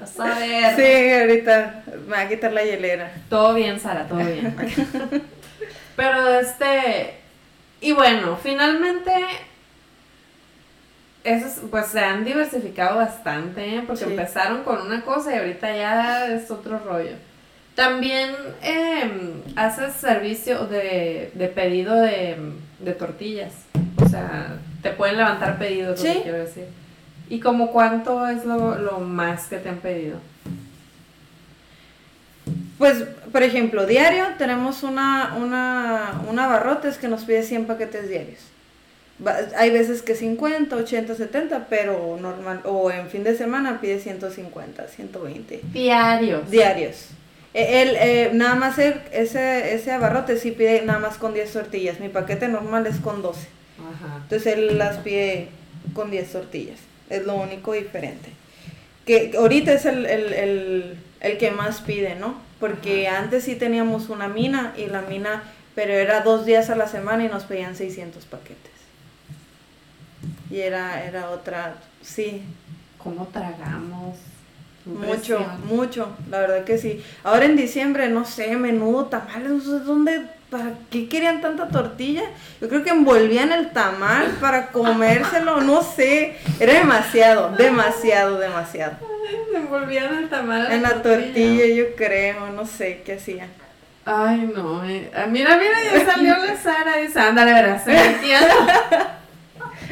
Vas a ver. Sí, ahorita me va a quitar la hielera. Todo bien, Sara, todo bien. Pero este. Y bueno, finalmente. Esos pues se han diversificado bastante, ¿eh? porque empezaron con una cosa y ahorita ya es otro rollo. También eh, haces servicio de, de pedido de, de tortillas. O sea, te pueden levantar pedidos, ¿Sí? quiero decir. ¿Y como cuánto es lo, lo más que te han pedido? Pues, por ejemplo, diario tenemos una, una, una barrotes que nos pide 100 paquetes diarios. Hay veces que 50, 80, 70, pero normal, o en fin de semana pide 150, 120. Diarios. Diarios. E, él, eh, nada más ese, ese abarrote sí pide nada más con 10 tortillas. Mi paquete normal es con 12. Entonces él las pide con 10 tortillas. Es lo único diferente. Que ahorita es el, el, el, que más pide, ¿no? Porque antes sí teníamos una mina y la mina, pero era dos días a la semana y nos pedían 600 paquetes. Y era, era otra, sí. ¿Cómo tragamos? Mucho, mucho, la verdad que sí. Ahora en diciembre, no sé, menudo, tamales, ¿dónde ¿para qué querían tanta tortilla? Yo creo que envolvían el tamal para comérselo, no sé. Era demasiado, demasiado, demasiado. envolvían el tamal. En la tortilla. yo creo, no sé qué hacían. Ay, no. Eh. Mira, mira, ya salió la Sara. Dice, ándale, verás.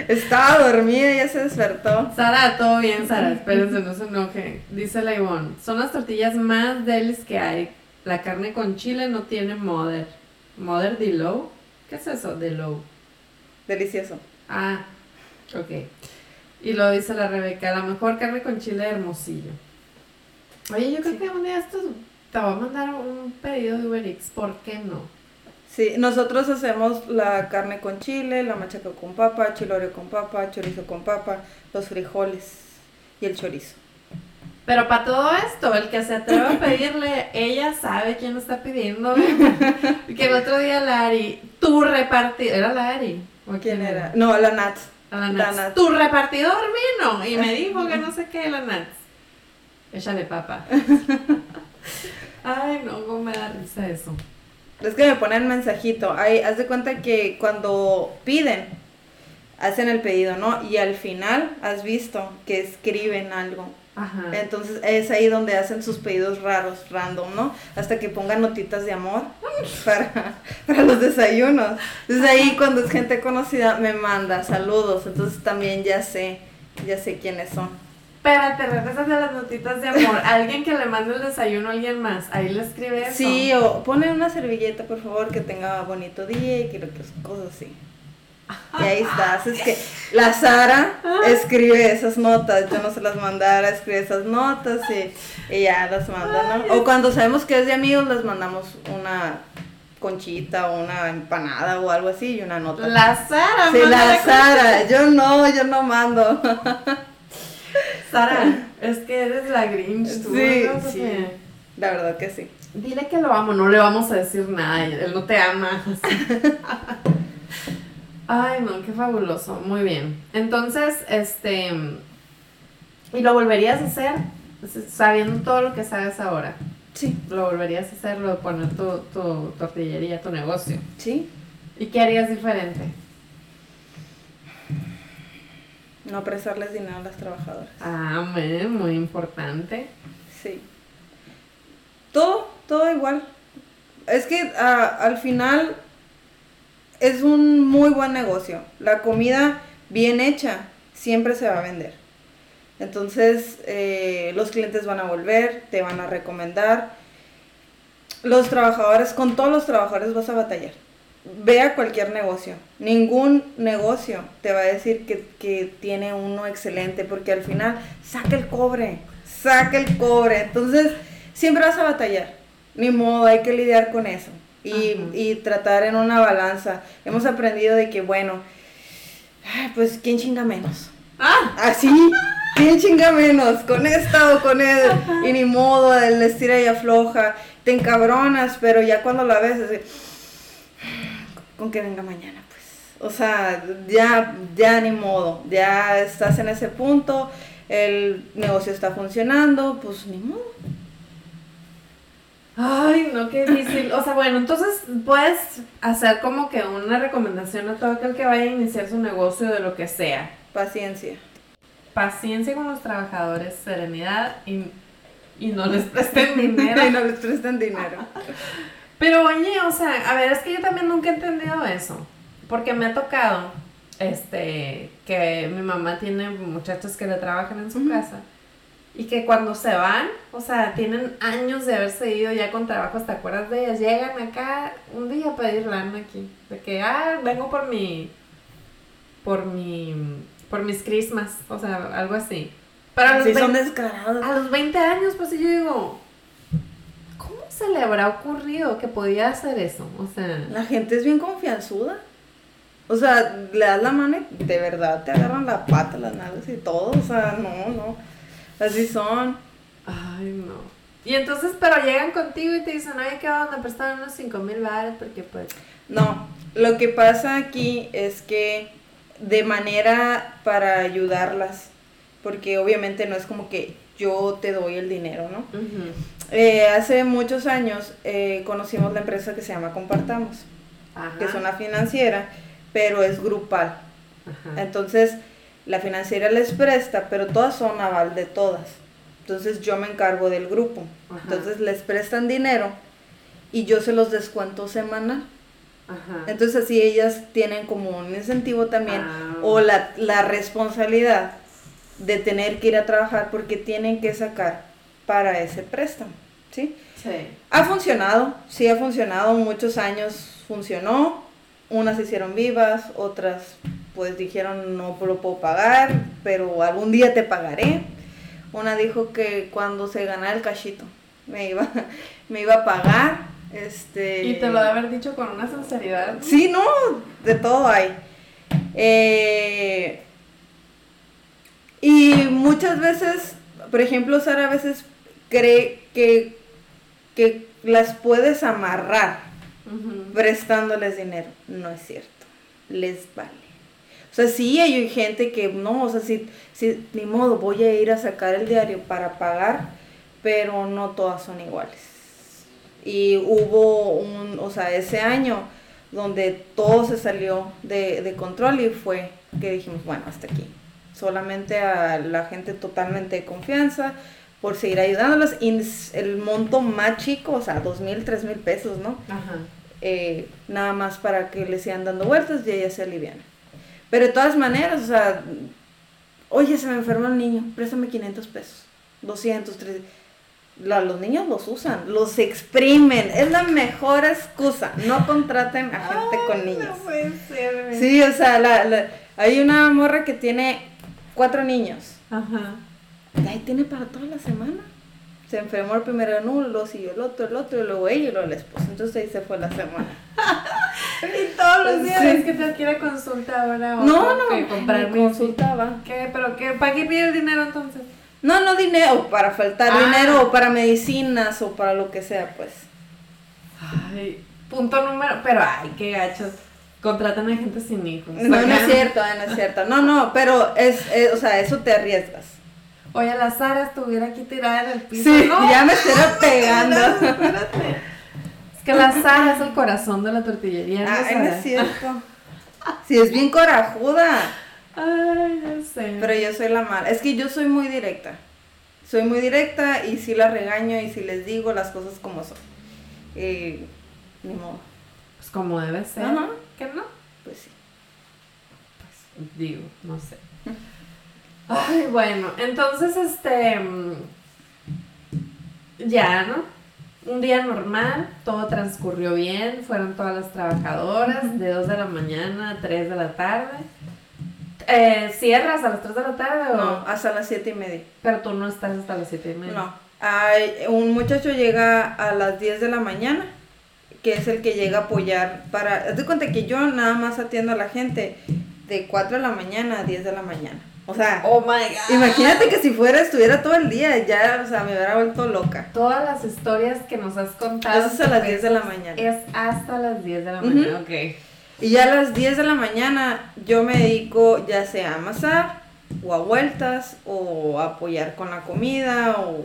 Estaba dormida, ya se despertó. Sara, todo bien, Sara. Espérense, no se enoje. Dice la Ivonne, son las tortillas más delis que hay. La carne con chile no tiene mother. Mother de Low. ¿Qué es eso de Low? Delicioso. Ah, ok. Y lo dice la Rebeca, la mejor carne con chile hermosillo. Oye, yo creo que un día esto te voy a mandar un pedido de Uber Eats, ¿por qué no? Sí, nosotros hacemos la carne con chile, la machaca con papa, chiloreo con papa, chorizo con papa, los frijoles y el chorizo. Pero para todo esto, el que se atreve a pedirle, ella sabe quién lo está pidiendo. que el otro día Lari, tu repartidor, ¿era Lari? ¿O quién era? No, la Nats. La Nats. Tu repartidor vino y me dijo que no sé qué, la Nats. Échale papa. Ay, no, cómo me da risa eso. Es que me ponen mensajito. Ay, haz de cuenta que cuando piden, hacen el pedido, ¿no? Y al final has visto que escriben algo. Entonces es ahí donde hacen sus pedidos raros, random, ¿no? Hasta que pongan notitas de amor para, para los desayunos. Entonces ahí cuando es gente conocida me manda saludos, entonces también ya sé, ya sé quiénes son. Espérate, regresas de las notitas de amor. Alguien que le mande el desayuno a alguien más, ahí le escribe eso. Sí, o pone una servilleta, por favor, que tenga bonito día y que cosas así. Y ahí está. es que la Sara escribe esas notas. Yo no se las mandara, escribe esas notas y, y ya las manda, ¿no? O cuando sabemos que es de amigos, les mandamos una conchita o una empanada o algo así y una nota. La Sara, Sí, la Sara. Yo no, yo no mando. Sara, es que eres la Grinch, tú. Sí, sí. La verdad que sí. Dile que lo amo, no le vamos a decir nada, él no te ama. Ay, no, qué fabuloso. Muy bien. Entonces, este. ¿Y lo volverías a hacer? Sabiendo todo lo que sabes ahora. Sí. ¿Lo volverías a hacer? ¿Lo poner tu, tu tortillería, tu negocio? Sí. ¿Y qué harías diferente? No prestarles dinero a las trabajadoras. Ah, muy importante. Sí. Todo, todo igual. Es que ah, al final es un muy buen negocio. La comida bien hecha siempre se va a vender. Entonces eh, los clientes van a volver, te van a recomendar. Los trabajadores, con todos los trabajadores vas a batallar. Vea cualquier negocio. Ningún negocio te va a decir que, que tiene uno excelente, porque al final saca el cobre, saca el cobre. Entonces, siempre vas a batallar. Ni modo, hay que lidiar con eso. Y, y tratar en una balanza. Hemos aprendido de que, bueno, pues, ¿quién chinga menos? Ah, Así, ¿quién chinga menos? ¿Con esta o con él? Y ni modo, el estira y afloja. Te encabronas, pero ya cuando la ves, así, con que venga mañana, pues. O sea, ya, ya ni modo. Ya estás en ese punto, el negocio está funcionando, pues ni modo. Ay, no, qué difícil. O sea, bueno, entonces puedes hacer como que una recomendación a todo aquel que vaya a iniciar su negocio de lo que sea. Paciencia. Paciencia con los trabajadores, serenidad y, y no les presten dinero. y no les prestan dinero. Pero oye, o sea, a ver, es que yo también nunca he entendido eso. Porque me ha tocado, este, que mi mamá tiene muchachos que le trabajan en su casa. Y que cuando se van, o sea, tienen años de haberse ido ya con trabajos, ¿te acuerdas de ellas? Llegan acá un día a pedir lana aquí. De que, ah, vengo por mi, por mi, por mis Christmas, o sea, algo así. Pero a los, Sí, son 20, descarados. a los 20 años, pues y yo digo, ¿cómo se le habrá ocurrido que podía hacer eso? O sea, La gente es bien confianzuda. O sea, le das la mano y de verdad te agarran la pata, las nalgas y todo. O sea, no, no. Así son. ay, no. Y entonces, pero llegan contigo y te dicen, oye, ¿qué onda? Prestan unos 5 mil bares porque pues... No, lo que pasa aquí es que de manera para ayudarlas, porque obviamente no es como que yo te doy el dinero, ¿no? ujú, Eh, hace muchos años eh, conocimos la empresa que se llama Compartamos, Ajá. que es una financiera, pero es grupal. Ajá. Entonces, la financiera les presta, pero todas son aval de todas. Entonces, yo me encargo del grupo. Ajá. Entonces, les prestan dinero y yo se los descuento semanal. Ajá. Entonces, así ellas tienen como un incentivo también Ah. o la, la responsabilidad de tener que ir a trabajar porque tienen que sacar para ese préstamo. ¿Sí? Sí. Ha funcionado, sí ha funcionado, muchos años funcionó, unas se hicieron vivas, otras pues dijeron no lo puedo pagar, pero algún día te pagaré. Una dijo que cuando se ganara el cachito me iba, me iba a pagar. Este, Y te lo de haber dicho con una sinceridad. ¿no? Sí, no, de todo hay. Eh, y muchas veces, por ejemplo, Sara a veces cree que, que las puedes amarrar Ujú. prestándoles dinero. No es cierto. Les vale. O sea, sí hay gente que no, o sea, sí, sí, ni modo, voy a ir a sacar el diario para pagar, pero no todas son iguales. Y hubo un, o sea, ese año donde todo se salió de, de control y fue que dijimos, bueno, hasta aquí. Solamente a la gente totalmente de confianza por seguir ayudándolas. Y el monto más chico, o sea, dos mil, tres mil pesos, ¿no? Ajá. eh, nada más para que le sigan dando vueltas y ella se aliviana. Pero de todas maneras, o sea, oye, se me enferma el niño, préstame 500 pesos, 200, 300. La- los niños los usan, los exprimen, es la mejor excusa. No contraten a gente con niños. No puede ser. Sí, o sea, la- la- hay una morra que tiene cuatro niños. Ajá. Y ahí tiene para toda la semana. Se enfermó el primero en uno, siguió el otro, el otro, y luego ella y luego la esposa. Entonces ahí se fue la semana. Y todos los días Sí. es que ir a consulta ahora o No, no, que comprar consultaba. ¿Qué? ¿Pero qué? ¿Para qué pide el dinero entonces? No, no dinero, para faltar Ah. dinero o para medicinas o para lo que sea, pues. Ay, punto número. Pero, ay, qué gachos. Contratan a gente sin hijos. No, no es cierto, no es cierto. No, no, pero es, es- o sea, eso te arriesgas. Oye, la Sara estuviera aquí tirada en el piso. Sí, No, ya me estoy pegando. espérate. Es que la Sara es el corazón de la tortillería. ¿no, no Sara? es cierto. Sí, es bien corajuda. Ay, ya sé. Pero yo soy la mala. Es que yo soy muy directa. Soy muy directa y sí la regaño y sí les digo las cosas como son. Y ni modo. Pues como debe ser. Ajá. ¿Qué no? Pues sí. Pues, digo, no sé. Ay, bueno, entonces, este. mm, Ya, ¿no? un día normal, todo transcurrió bien, fueron todas las trabajadoras de 2 de la mañana a 3 de la tarde. Eh, ¿Cierras a las 3 de la tarde o...? No, hasta las siete y media. Pero tú no estás hasta las 7 y media. No. Hay, un muchacho llega a las 10 de la mañana, que es el que llega a apoyar para... De cuenta que yo nada más atiendo a la gente de 4 de la mañana a 10 de la mañana. O sea, Oh my god. imagínate que si fuera, estuviera todo el día, ya, o sea, me hubiera vuelto loca. Todas las historias que nos has contado. Eso es a las 10 de la mañana. Es hasta las 10 de la mañana, ok. Y ya a las 10 de la mañana yo me dedico ya sea a amasar, o a vueltas, o a apoyar con la comida, o,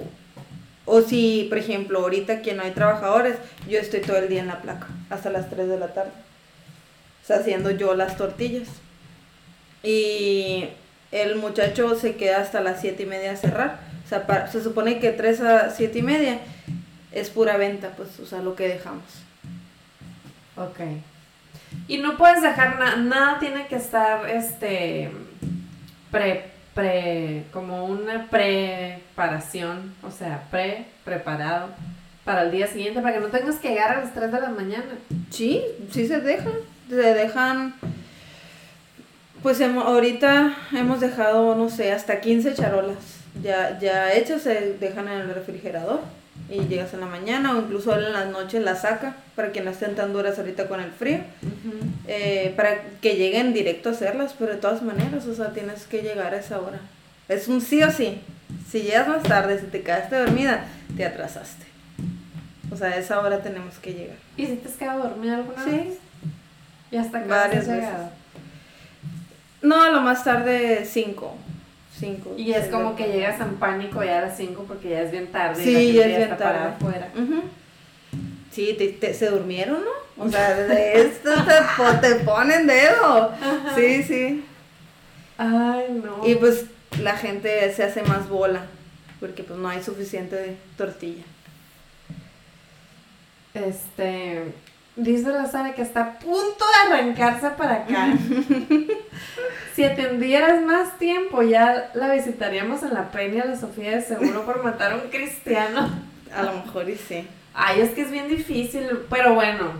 o si, por ejemplo, ahorita que no hay trabajadores, yo estoy todo el día en la placa, hasta las 3 de la tarde. O sea, haciendo yo las tortillas. Y el muchacho se queda hasta las 7 y media a cerrar. O sea, se supone que 3 a 7 y media es pura venta, pues, o sea, lo que dejamos. Ok. Y no puedes dejar nada, nada tiene que estar, este, pre, pre, como una preparación, o sea, pre, preparado para el día siguiente, para que no tengas que llegar a las 3 de la mañana. Sí, sí se dejan. Se dejan. Pues hemo- ahorita hemos dejado, no sé, hasta 15 charolas ya, ya hechas, se dejan en el refrigerador. Y llegas en la mañana o incluso en las noches las saca para que no estén tan duras ahorita con el frío. eh, para que lleguen directo a hacerlas, pero de todas maneras, o sea, tienes que llegar a esa hora. Es un sí o sí. Si llegas más tarde, si te quedaste dormida, te atrasaste. O sea, a esa hora tenemos que llegar. ¿Y si te has quedado dormida alguna Sí. vez? Y hasta acá Varias has llegado. No, a lo más tarde 5. 5. Y es como que llegas en pánico ya a las 5 porque ya es bien tarde. y Sí, la ya es bien parada tarde. afuera. Sí, te, te- se durmieron, ¿no? O sea, de esto te, te ponen dedo. Sí, sí. Ay, no. Y pues la gente se hace más bola porque pues no hay suficiente tortilla. Este. Dice la Sara que está a punto de arrancarse para acá. si atendieras más tiempo, ya la visitaríamos en la peña de Sofía de seguro por matar a un cristiano. A lo mejor y sí. Ay, es que es bien difícil, pero bueno.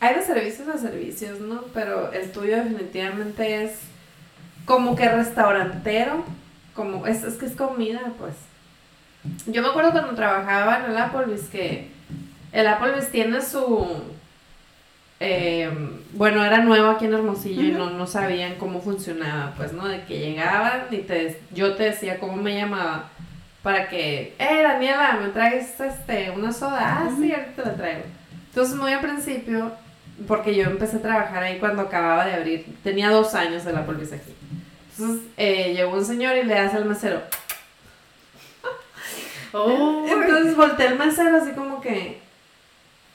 Hay de servicios a servicios, ¿no? Pero el tuyo definitivamente es como que restaurantero. Como, es, es que es comida, pues. Yo me acuerdo cuando trabajaba en el Applebee's que el Applebee's tiene su... eh, bueno, era nuevo aquí en Hermosillo y no, no sabían cómo funcionaba, pues, ¿no? De que llegaban y te, yo te decía cómo me llamaba para que, eh, Daniela, ¿me traes este, una soda? Ah, sí, ahorita te la traigo. Entonces, muy al principio, porque yo empecé a trabajar ahí cuando acababa de abrir, tenía dos años de la Applebee's aquí. Entonces, eh, llegó un señor y le hace al mesero, entonces volteé al mesero así como que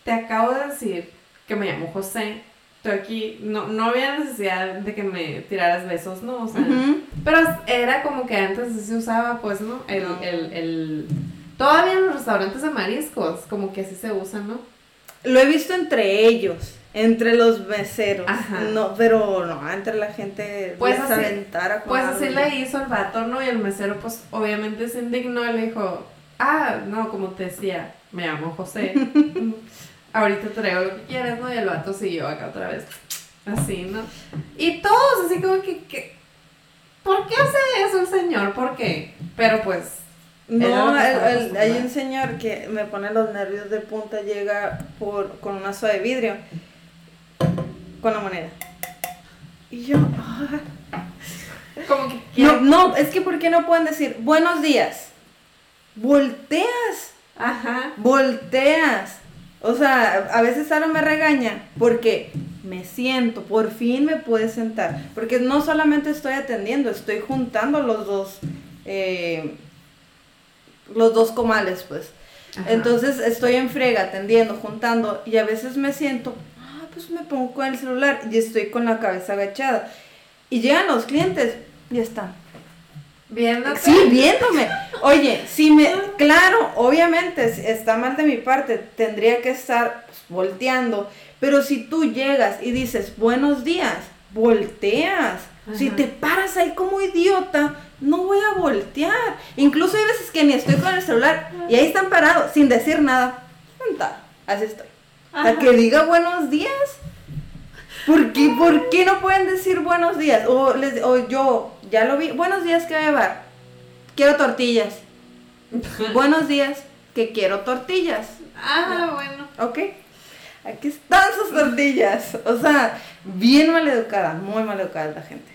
te acabo de decir que me llamo José. Estoy aquí, no, no había necesidad de que me tiraras besos, ¿no? O sea, pero era como que antes se usaba, pues, ¿no? El, No. el, el... Todavía en los restaurantes de mariscos, como que así se usan, ¿no? Lo he visto entre ellos, entre los meseros. Ajá. No, pero no, entre la gente Pues así- con Pues así le hizo el vato, ¿no? Y el mesero, pues, obviamente se indignó y le dijo, ah, no, como te decía, me llamo José. Ahorita traigo lo que quieres, ¿no? Y el vato siguió acá otra vez. Así, ¿no? Y todos así como que, que ¿por qué hace eso el señor? ¿Por qué? Pero pues, No, el- el- hay un señor que me pone los nervios de punta, llega por, con una soda de vidrio, con la moneda. Y yo, ah. como que no, no, es que ¿por qué no pueden decir buenos días? Volteas, Ajá. volteas. O sea, a veces Sara me regaña porque me siento, por fin me puedes sentar. Porque no solamente estoy atendiendo, estoy juntando los dos, eh, los dos comales, pues. Ajá. Entonces estoy en frega, atendiendo, juntando, y a veces me siento, ah, pues me pongo con el celular y estoy con la cabeza agachada. Y llegan los clientes y están. Viéndote. Sí, viéndome. Oye, si me, claro, obviamente está mal de mi parte, tendría que estar pues, volteando, pero si tú llegas y dices buenos días, volteas. Si te paras ahí como idiota, no voy a voltear. Incluso hay veces que ni estoy con el celular y ahí están parados sin decir nada. así estoy. Para que diga buenos días. ¿Por qué, ¿Por qué no pueden decir buenos días? O, les, o yo, ya lo vi, buenos días, ¿qué voy a llevar? Quiero tortillas. buenos días, que quiero tortillas. Ah, bueno. Ok. Aquí están sus tortillas. O sea, bien maleducada, muy maleducada la gente.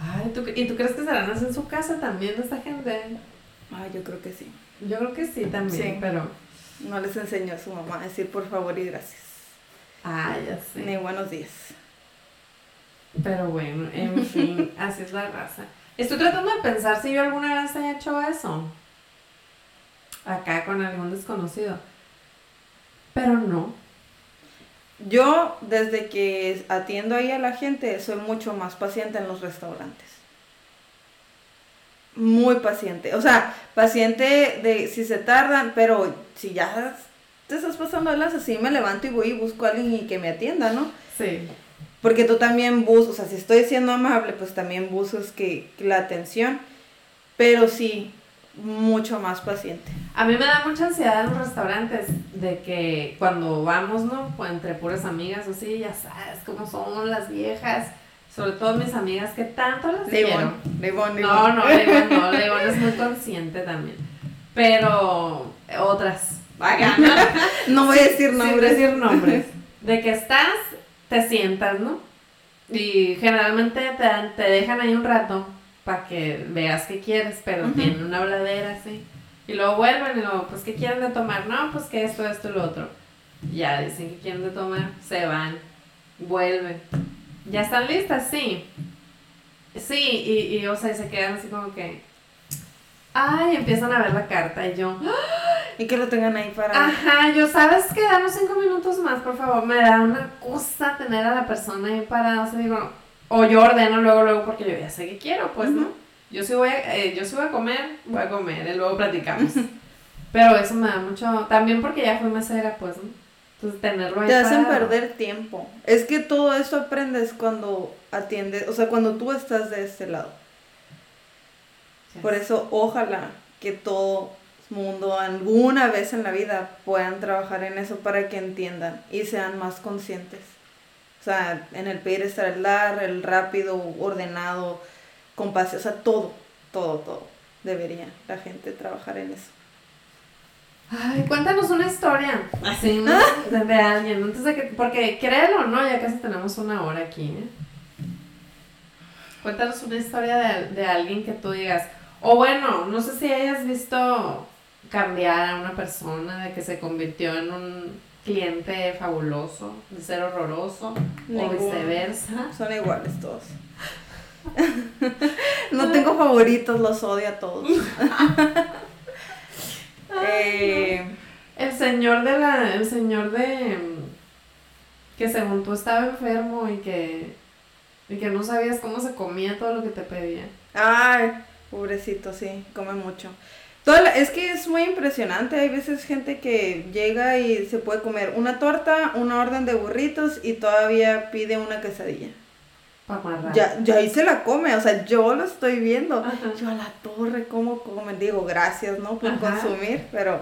Ay, ¿tú- ¿y tú crees que serán así en su casa también esta gente? Ay, yo creo que sí. Yo creo que sí también, Sí. pero... No les enseñó a su mamá a decir por favor y gracias. Ah, ya Ni sé. buenos días. Pero bueno, en fin, así es la raza. Estoy tratando de pensar si yo alguna vez he hecho eso. Acá con algún desconocido. Pero no. Yo, desde que atiendo ahí a la gente, soy mucho más paciente en los restaurantes. Muy paciente. O sea, paciente de si se tardan, pero si ya te estás pasando de las así, me levanto y voy y busco a alguien y que me atienda, ¿no? Sí. Porque tú también buscas, o sea, si estoy siendo amable, pues también buscas que, que la atención, pero sí, mucho más paciente. A mí me da mucha ansiedad en los restaurantes de que cuando vamos, ¿no? Pues entre puras amigas, así, ya sabes cómo son las viejas. Sobre todo mis amigas que tanto las quiero. Leibón, Leibón, No, no, León no, León es muy consciente también. Pero otras, vaya, ¿no? No voy a decir Sin nombres. decir nombres. De que estás, te sientas, ¿no? Y generalmente te, dan- te dejan ahí un rato para que veas qué quieres, pero tienen una habladera así. Y luego vuelven y luego, pues, ¿qué quieren de tomar? No, pues que esto, esto lo otro. Ya dicen que quieren de tomar, se van, vuelven. ¿Ya están listas? Sí. Sí, y, y o sea, y se quedan así como que... Ay, empiezan a ver la carta y yo... Y que lo tengan ahí para... Ajá, yo sabes que danos cinco minutos más, por favor. Me da una cosa tener a la persona ahí parada. O sea, digo, o yo ordeno luego, luego, porque yo ya sé que quiero, pues, ¿no? Yo sí voy a, eh, yo sí voy a comer, voy a comer, y luego platicamos. Pero eso me da mucho, también porque ya fui mesera, pues, ¿no? Entonces tenerlo ahí Te hacen parado. perder tiempo. Es que todo eso aprendes cuando atiendes, o sea, cuando tú estás de este lado. Por eso, ojalá que todo mundo alguna vez en la vida puedan trabajar en eso para que entiendan y sean más conscientes. O sea, en el pedir estar el dar, el rápido, ordenado, compasivo, o sea, todo, todo, todo. Debería la gente trabajar en eso. Ay, cuéntanos una historia, así, ¿no? De, de alguien, antes de que, porque créelo o no, ya casi tenemos una hora aquí, ¿eh? Cuéntanos una historia de, de alguien que tú digas, o bueno, no sé si hayas visto cambiar a una persona, de que se convirtió en un cliente fabuloso, de ser horroroso, o viceversa. Son iguales todos. no tengo favoritos, los odio a todos. Eh, El señor de la, el señor de, que según tú estaba enfermo y que, y que no sabías cómo se comía todo lo que te pedía. Ay, pobrecito, sí, come mucho. Toda la- es que es muy impresionante. Hay veces gente que llega y se puede comer una torta, una orden de burritos y todavía pide una quesadilla. Amarrar. Ya, ya ahí se la come, o sea, yo lo estoy viendo. Ajá. Yo a la torre, ¿cómo comen? Digo, gracias, ¿no? Por Ajá. consumir, pero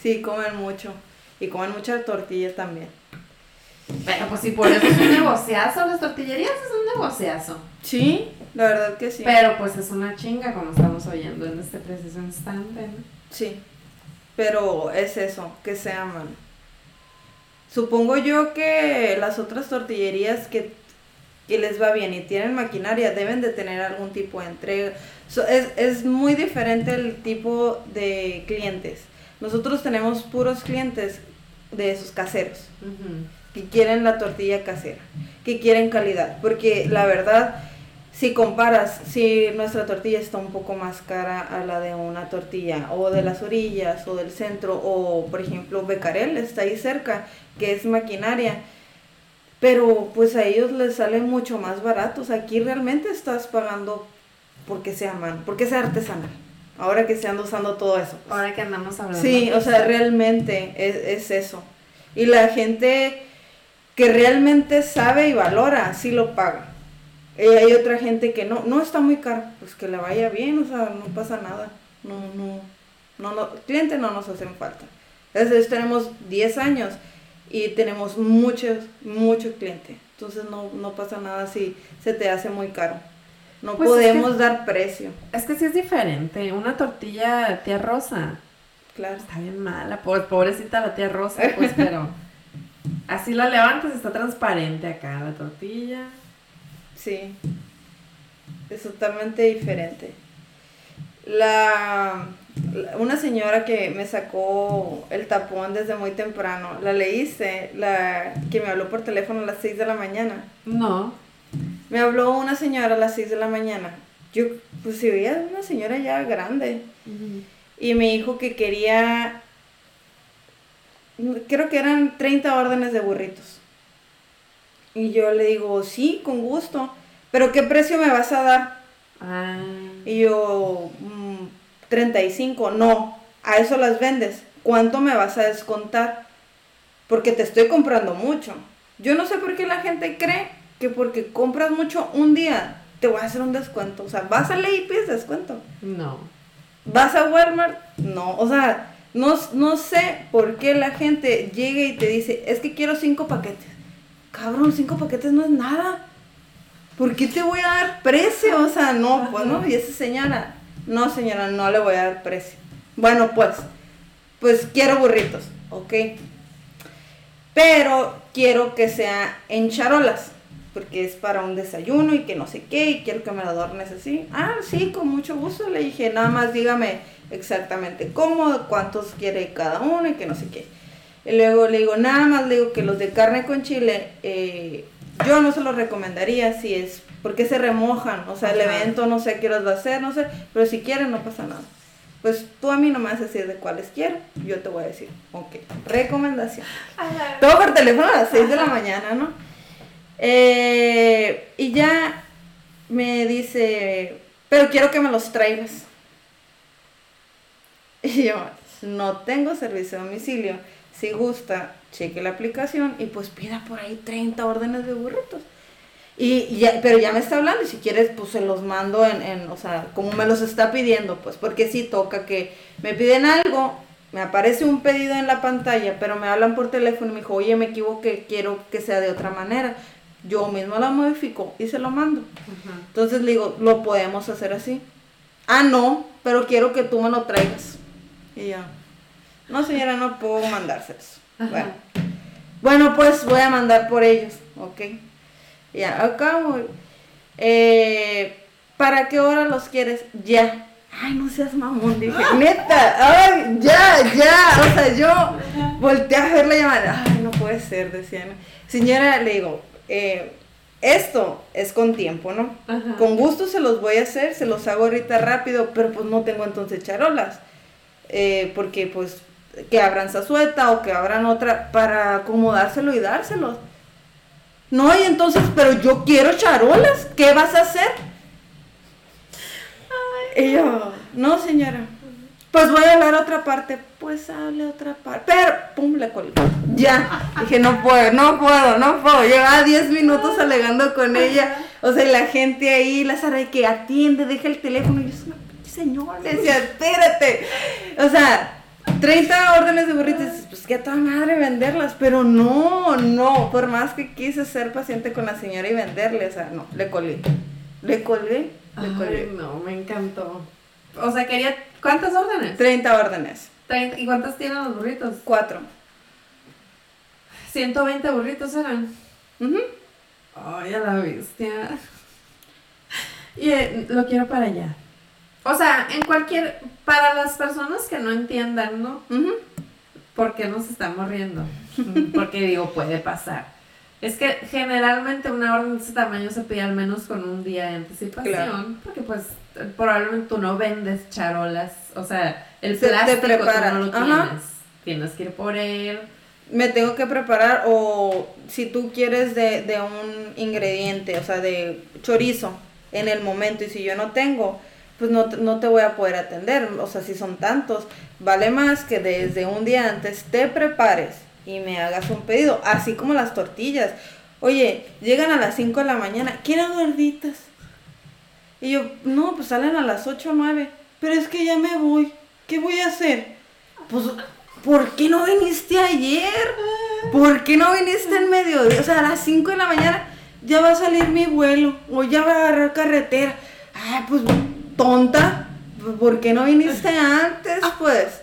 sí, comen mucho. Y comen muchas tortillas también. Pero pues si por eso es un negociazo, las tortillerías es un negociazo. Sí, la verdad que sí. Pero pues es una chinga como estamos oyendo en este preciso instante, ¿no? Sí, pero es eso, que se aman. Supongo yo que las otras tortillerías que, que les va bien y tienen maquinaria deben de tener algún tipo de entrega. So- es, es muy diferente el tipo de clientes. Nosotros tenemos puros clientes de esos caseros Ujú. que quieren la tortilla casera, que quieren calidad, porque la verdad, si comparas, si nuestra tortilla está un poco más cara a la de una tortilla o de las orillas o del centro o por ejemplo Becarel está ahí cerca, que es maquinaria, pero pues a ellos les sale mucho más baratos, aquí realmente estás pagando porque sea man, porque sea artesanal, ahora que se anda usando todo eso. pues. Ahora que andamos hablando. Sí, o sea, realmente es, es eso. Y la gente que realmente sabe y valora, sí lo paga. Y hay otra gente que no, no está muy caro, pues que le vaya bien, o sea, no pasa nada. No, no, no, no, cliente no nos hacen falta. Entonces tenemos 10 años y tenemos muchos, muchos clientes. Entonces no, no pasa nada si se te hace muy caro. No Pues es podemos que- dar precio. Es que sí es diferente. Una tortilla tía Rosa Claro. está bien mala. Pobrecita la tía Rosa, pues, pero así la levantas, está transparente acá la tortilla. Sí. Es totalmente diferente. La, la- una señora que me sacó el tapón desde muy temprano, la leíste, la que me habló por teléfono a las 6 de la mañana. No. Me habló una señora a las 6 de la mañana. Yo, pues si veía una señora ya grande. Y me dijo que quería, creo que eran 30 órdenes de burritos. Y yo le digo, sí, con gusto. Pero ¿qué precio me vas a dar? Ah. Y yo, "Mm, 35, no, a eso las vendes. ¿Cuánto me vas a descontar? Porque te estoy comprando mucho. Yo no sé por qué la gente cree que porque compras mucho un día te voy a hacer un descuento. O sea, vas a ley y pides descuento. No. ¿Vas a Walmart? No, o sea, no, no sé por qué la gente llega y te dice, es que quiero cinco paquetes. Cabrón, cinco paquetes no es nada. ¿Por qué te voy a dar precio? O sea, no, pues no, y esa señora, no señora, no le voy a dar precio. Bueno, pues, pues quiero burritos, ok. Pero quiero que sea en charolas, porque es para un desayuno y que no sé qué, y quiero que me lo adornes así. Ah, sí, con mucho gusto. Le dije, nada más dígame exactamente cómo, cuántos quiere cada uno y que no sé qué. Y luego le digo, nada más le digo que los de carne con chile, eh, yo no se los recomendaría si es, porque se remojan, o sea, el Ajá. evento no sé qué horas va a ser, no sé, pero si quieren no pasa nada. Pues tú a mí no me vas a decir de cuáles quiero, yo te voy a decir, ok, recomendación. Todo por teléfono a las 6 de la mañana, ¿no? Eh, y ya me dice, pero quiero que me los traigas. Y yo, no tengo servicio a domicilio. Si gusta, cheque la aplicación y pues pida por ahí 30 órdenes de burritos. Y ya, pero ya me está hablando y si quieres pues se los mando en, en, o sea, como me los está pidiendo, pues porque sí toca que me piden algo, me aparece un pedido en la pantalla, pero me hablan por teléfono y me dijo, oye, me equivoqué, quiero que sea de otra manera. Yo mismo la modifico y se lo mando. Entonces le digo, lo podemos hacer así. Ah, no, pero quiero que tú me lo traigas. Y yo, no señora, no puedo mandárselos. Ajá. Bueno. Bueno, pues voy a mandar por ellos, ok. Ya, acá voy. Eh, ¿Para qué hora los quieres? Ya. Ay, no seas mamón, dije, neta, ay, ya, ya. O sea, yo volteé a ver la llamada. Ay, no puede ser, decían. Señora, le digo, eh, esto es con tiempo, ¿no? Ajá. Con gusto se los voy a hacer, se los hago ahorita rápido, pero pues no tengo entonces charolas. Eh, porque pues que abran sazueta o que abran otra para acomodárselo y dárselos. No, y entonces, pero yo quiero charolas, ¿qué vas a hacer? y yo, no señora, pues voy a hablar otra parte, pues hable otra parte, pero, pum, le colgué. Ya, dije, no puedo, no puedo, no puedo. Llevaba 10 minutos alegando con ella, o sea, y la gente ahí, la Sara, que atiende, deja el teléfono, y yo, "Es una pinche señora, le decía, espérate. O sea, 30 órdenes de burritos, pues que a toda madre venderlas, pero no, no, por más que quise ser paciente con la señora y venderle, o sea, no, le colgué, le colgué, le colgué. Ay, no, me encantó. O sea, quería. ¿Cuántas órdenes? 30 órdenes, ¿Y cuántas tienen los burritos? 4. 120 burritos eran. Ujú. Ay, a la bestia. Y eh, lo quiero para allá. O sea, en cualquier. Para las personas que no entiendan, ¿no? Ujú. ¿Por qué nos estamos riendo? Porque digo, puede pasar. Es que generalmente una orden de ese tamaño se pide al menos con un día de anticipación. Claro. Porque pues probablemente tú no vendes charolas. O sea, el Se te plástico tú no lo Ajá. tienes. Tienes que ir por él. Me tengo que preparar o si tú quieres de, de un ingrediente, o sea, de chorizo en el momento y si yo no tengo, pues no, no te voy a poder atender. O sea, si son tantos, vale más que desde un día antes te prepares y me hagas un pedido, así como las tortillas. Oye, llegan a las 5 de la mañana, quiero gorditas. Y yo, no, pues salen a las 8 o 9. Pero es que ya me voy. ¿Qué voy a hacer? Pues ¿por qué no viniste ayer? ¿Por qué no viniste en mediodía? O sea, a las 5 de la mañana ya va a salir mi vuelo o ya va a agarrar carretera. Ay, pues tonta, ¿por qué no viniste antes? Pues.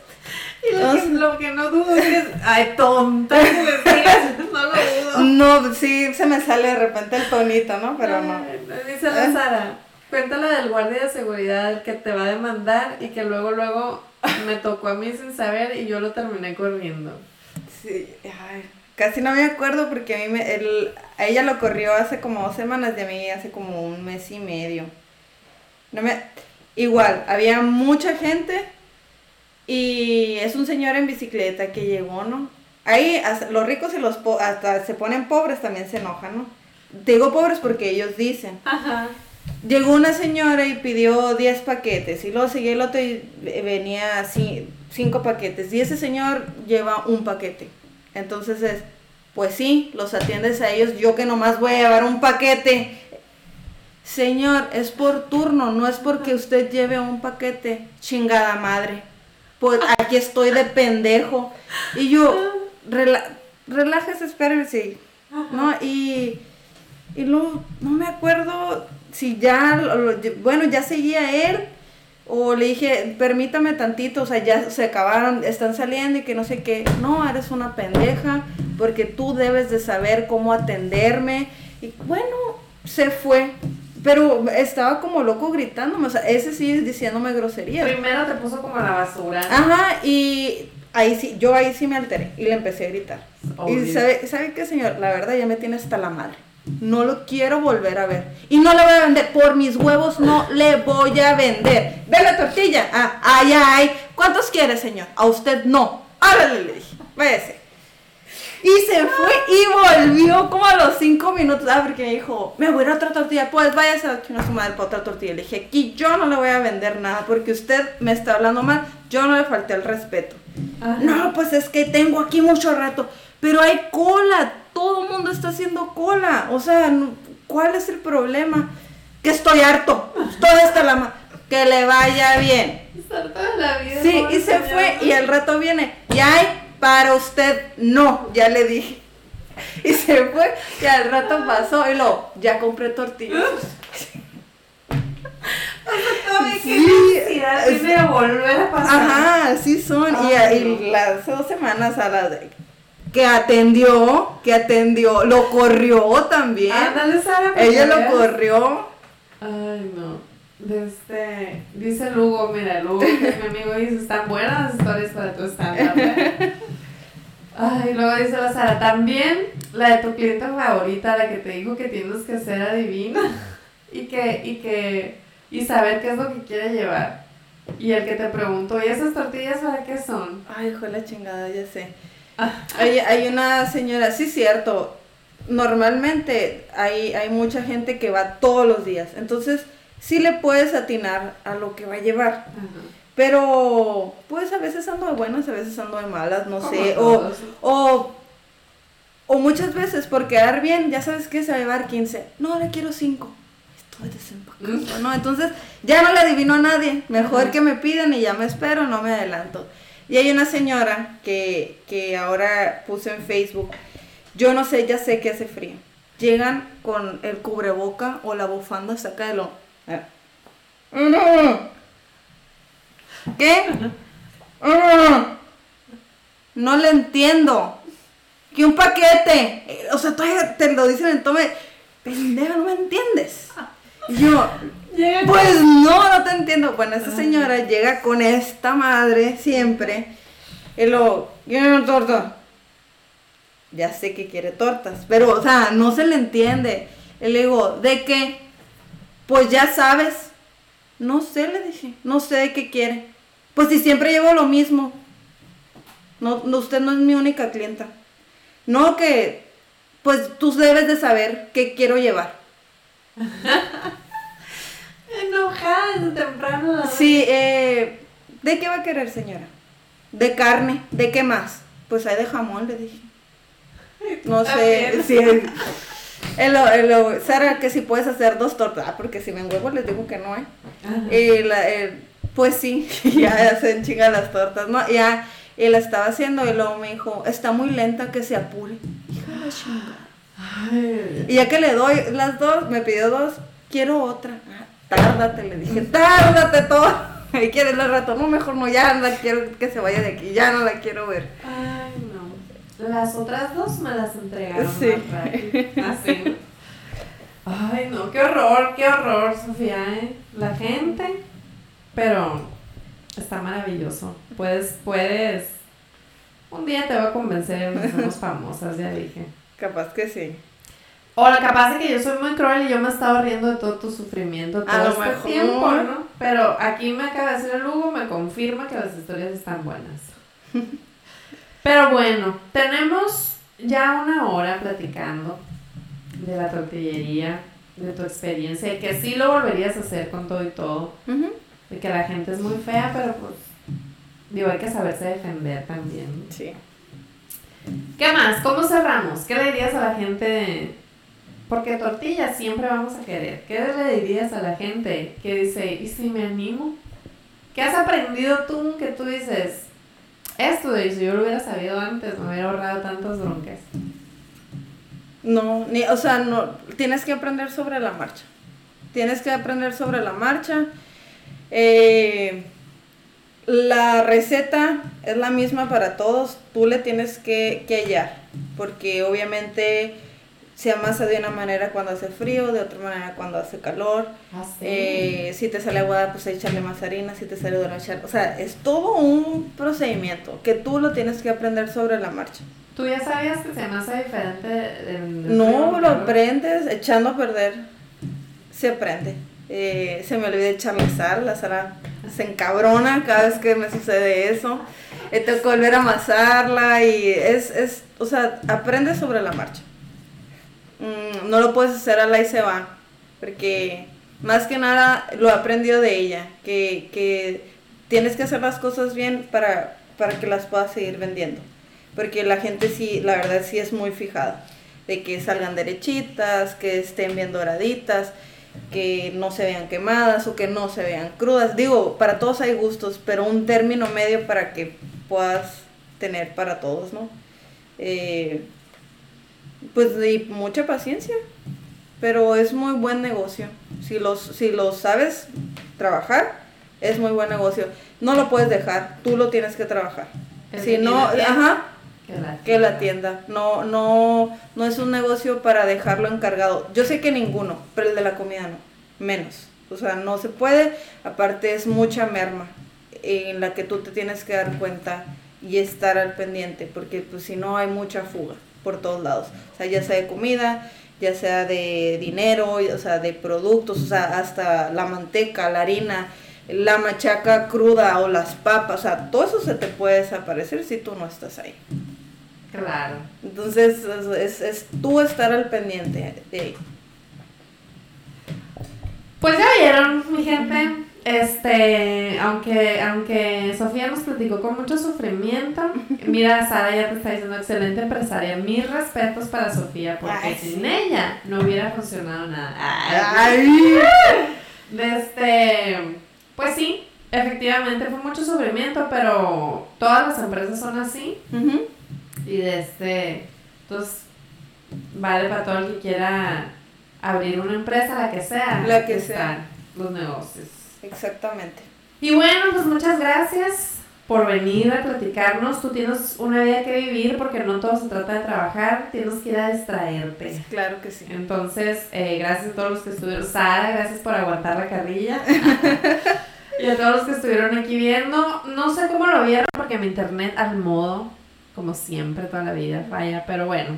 Y lo, que, lo que no dudo es ay, tonta, no lo dudo. No, sí, se me sale de repente el tonito, ¿no? Pero no. Dice la Sara, cuéntala del guardia de seguridad que te va a demandar y que luego, luego me tocó a mí sin saber y yo lo terminé corriendo. Sí, ay, casi no me acuerdo porque a mí me, el, a ella lo corrió hace como dos semanas y a mí hace como un mes y medio. No me, igual, había mucha gente y es un señor en bicicleta que llegó, ¿no? Ahí hasta los ricos y los po- hasta se ponen pobres también se enojan, ¿no? Digo pobres porque ellos dicen. Ajá. Llegó una señora y pidió 10 paquetes y luego seguía el otro y venía así 5 paquetes y ese señor lleva un paquete. Entonces es, pues sí, los atiendes a ellos, yo que nomás voy a llevar un paquete. Señor, es por turno, no es porque usted lleve un paquete. Chingada madre. Pues aquí estoy de pendejo. Y yo, rela relájese, espérese. ¿No? Y, y luego, no me acuerdo si ya, lo- lo- bueno, ya seguía él. O le dije, permítame tantito, o sea, ya se acabaron, están saliendo y que no sé qué. No, eres una pendeja, porque tú debes de saber cómo atenderme. Y bueno, se fue. Pero estaba como loco gritándome, o sea, ese sí diciéndome groserías. Primero te puso como la basura. Ajá, y ahí sí, yo ahí sí me alteré y le empecé a gritar. Obvio. Y sabe, ¿sabe qué, señor? La verdad ya me tiene hasta la madre. No lo quiero volver a ver. Y no le voy a vender. Por mis huevos no le voy a vender. Ve la tortilla. Ah, ay, ay. ¿Cuántos quiere, señor? A usted no. Árale, le dije. Váyase. Y se fue y volvió como a los cinco minutos. Ah, porque me dijo, me voy a ir a otra tortilla. Pues váyase a chingar a su madre para otra tortilla. Le dije, aquí yo no le voy a vender nada porque usted me está hablando mal. Yo no le falté el respeto. Ajá. No, pues es que tengo aquí mucho rato. Pero hay cola. Todo el mundo está haciendo cola. O sea, ¿cuál es el problema? Que estoy harto. Estoy hasta la ma- Que le vaya bien. Estar toda la vida. Sí, y se señor. fue y al rato viene. Y hay para usted no, ya le dije. Y se fue y al rato pasó y lo, ya compré tortillas. Sí, tiene de volver a pasar. Ajá, sí son. y, Ay, y las hace dos semanas a la de- que atendió, que atendió, lo corrió también. Ándale, Sara. para Ella lo corrió. Ay, no. De este, dice Lugo, mira, Lugo, que mi amigo, dice, están buenas las historias para tu stand-up. ¿eh?". Ay, luego dice la Sara, también la de tu cliente favorita, la que te dijo que tienes que ser adivina y que, y que, y saber qué es lo que quiere llevar. Y el que te preguntó, ¿y esas tortillas para qué son? Ay, hijo de la chingada, ya sé. Ah. Hay, hay una señora, sí, cierto. Normalmente hay, hay mucha gente que va todos los días. Entonces, sí le puedes atinar a lo que va a llevar. Ajá. Pero, pues a veces ando de buenas, a veces ando de malas, no Como sé. O, o, o muchas veces por quedar bien, ya sabes que se va a llevar 15. No, le quiero 5. Estoy desempacando, ¿no? Entonces, ya no le adivino a nadie. Mejor Ajá. que me piden y ya me espero, no me adelanto. Y hay una señora que, que ahora puse en Facebook. Yo no sé, ya sé que hace frío. Llegan con el cubreboca o la bufanda, saca de lo. Ah. ¿Qué? Mm. No le entiendo. Que un paquete. Eh, O sea, todavía te lo dicen en tome. Pendeja, no me entiendes. Y yo, Llega pues no, no te entiendo. Bueno, esa señora llega con esta madre siempre. Y luego, ¿quiere una torta? Ya sé que quiere tortas, pero, o sea, no se le entiende. Y le digo, ¿de qué? Pues ya sabes. No sé, le dije, no sé de qué quiere. Pues si siempre llevo lo mismo. No, no, usted no es mi única clienta. No que, pues tú debes de saber qué quiero llevar. enojada desde temprano. Sí, eh, ¿de qué va a querer, señora? De carne, ¿de qué más? Pues hay de jamón, le dije. No sé, También. El, el- Sara, que si puedes hacer dos tortas, ah, porque si me enhuevo les digo que no, ¿eh? Y la- pues sí, ya se enchingan las tortas, ¿no? Ya, Y la estaba haciendo y luego me dijo, está muy lenta, que se apure. Hija de la chingada. Y ya que le doy las dos, me pidió dos, quiero otra. Ah, tárdate, le dije, tárdate todo. Y quieres el rato, no, mejor no, ya la quiero que se vaya de aquí, ya no la quiero ver. Ay. Las otras dos me las entregaron Sí. Así. Ay, no, qué horror, qué horror, Sofía, ¿eh? La gente, pero está maravilloso. Puedes, puedes. Un día te voy a convencer nos hacemos famosas, ya dije. Capaz que sí. O la capaz de que yo soy muy cruel y yo me estaba riendo de todo tu sufrimiento todo A lo este mejor. tiempo, ¿no? Pero aquí me acaba de decir el Hugo, me confirma que las historias están buenas. Pero bueno, tenemos ya una hora platicando de la tortillería, de tu experiencia, de que sí lo volverías a hacer con todo y todo, Ujú. de que la gente es muy fea, pero pues, digo, hay que saberse defender también. Sí. ¿Qué más? ¿Cómo cerramos? ¿Qué le dirías a la gente? Porque tortillas siempre vamos a querer. ¿Qué le dirías a la gente que dice, ¿y si me animo? ¿Qué has aprendido tú que tú dices, esto de si yo lo hubiera sabido antes, me hubiera ahorrado tantas broncas? No, ni, o sea, no, tienes que aprender sobre la marcha. Tienes que aprender sobre la marcha. Eh, la receta es la misma para todos, tú le tienes que, que hallar, porque obviamente se amasa de una manera cuando hace frío, de otra manera cuando hace calor. Así. Eh, si te sale aguada, pues echarle más harina, si te sale dura, echar... O sea, es todo un procedimiento que tú lo tienes que aprender sobre la marcha. ¿Tú ya sabías que se masa diferente del- del No, lo aprendes echando a perder. Se aprende. Eh, se me olvida echarle sal, la sal se encabrona cada vez que me sucede eso. Eh, tengo que volver a amasarla y es, es, o sea, aprendes sobre la marcha. Mm, no lo puedes hacer a la y se va, porque más que nada lo he aprendido de ella, que, que tienes que hacer las cosas bien para, para que las puedas seguir vendiendo. Porque la gente sí, la verdad sí es muy fijada, de que salgan derechitas, que estén bien doraditas, que no se vean quemadas o que no se vean crudas. Digo, para todos hay gustos, pero un término medio para que puedas tener para todos, ¿no? Eh, pues y mucha paciencia, pero es muy buen negocio. Si los, si lo sabes trabajar, es muy buen negocio. No lo puedes dejar, tú lo tienes que trabajar. El Si que no, tienda, ajá, Que la que la tienda. No, no, no es un negocio para dejarlo encargado. Yo sé que ninguno, pero el de la comida no, menos. O sea, no se puede. Aparte es mucha merma en la que tú te tienes que dar cuenta y estar al pendiente, porque pues si no hay mucha fuga por todos lados. O sea, ya sea de comida, ya sea de dinero, o sea, de productos, o sea, hasta la manteca, la harina, la machaca cruda o las papas, o sea, todo eso se te puede desaparecer si tú no estás ahí. Claro. Entonces, es, es, es tú estar al pendiente de ahí. Pues ya vieron, mi gente. Este, aunque, aunque Sofía nos platicó con mucho sufrimiento, mira, Sara ya te está diciendo excelente empresaria. Mis respetos para Sofía, porque Ay, sin ella no hubiera funcionado nada. Ay. Este, pues sí, efectivamente fue mucho sufrimiento, pero todas las empresas son así. Y de este, entonces, vale para todo el que quiera abrir una empresa, la que sea. La que sea. Los negocios. Exactamente. Y bueno, pues muchas gracias por venir a platicarnos. Tú tienes una vida que vivir porque no todo se trata de trabajar, tienes que ir a distraerte. Claro que sí. Entonces, eh, gracias a todos los que estuvieron. Sara, gracias por aguantar la carrilla. y a todos los que estuvieron aquí viendo. No sé cómo lo vieron porque mi internet al modo, como siempre, toda la vida falla. Pero bueno,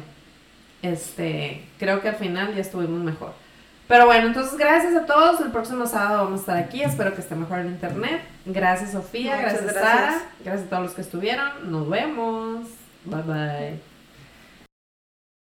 este, creo que al final ya estuvimos mejor. Pero bueno, entonces gracias a todos. El próximo sábado vamos a estar aquí. Espero que esté mejor el internet. Gracias, Sofía. Muchas gracias, gracias. Sara. Gracias a todos los que estuvieron. Nos vemos. Bye bye.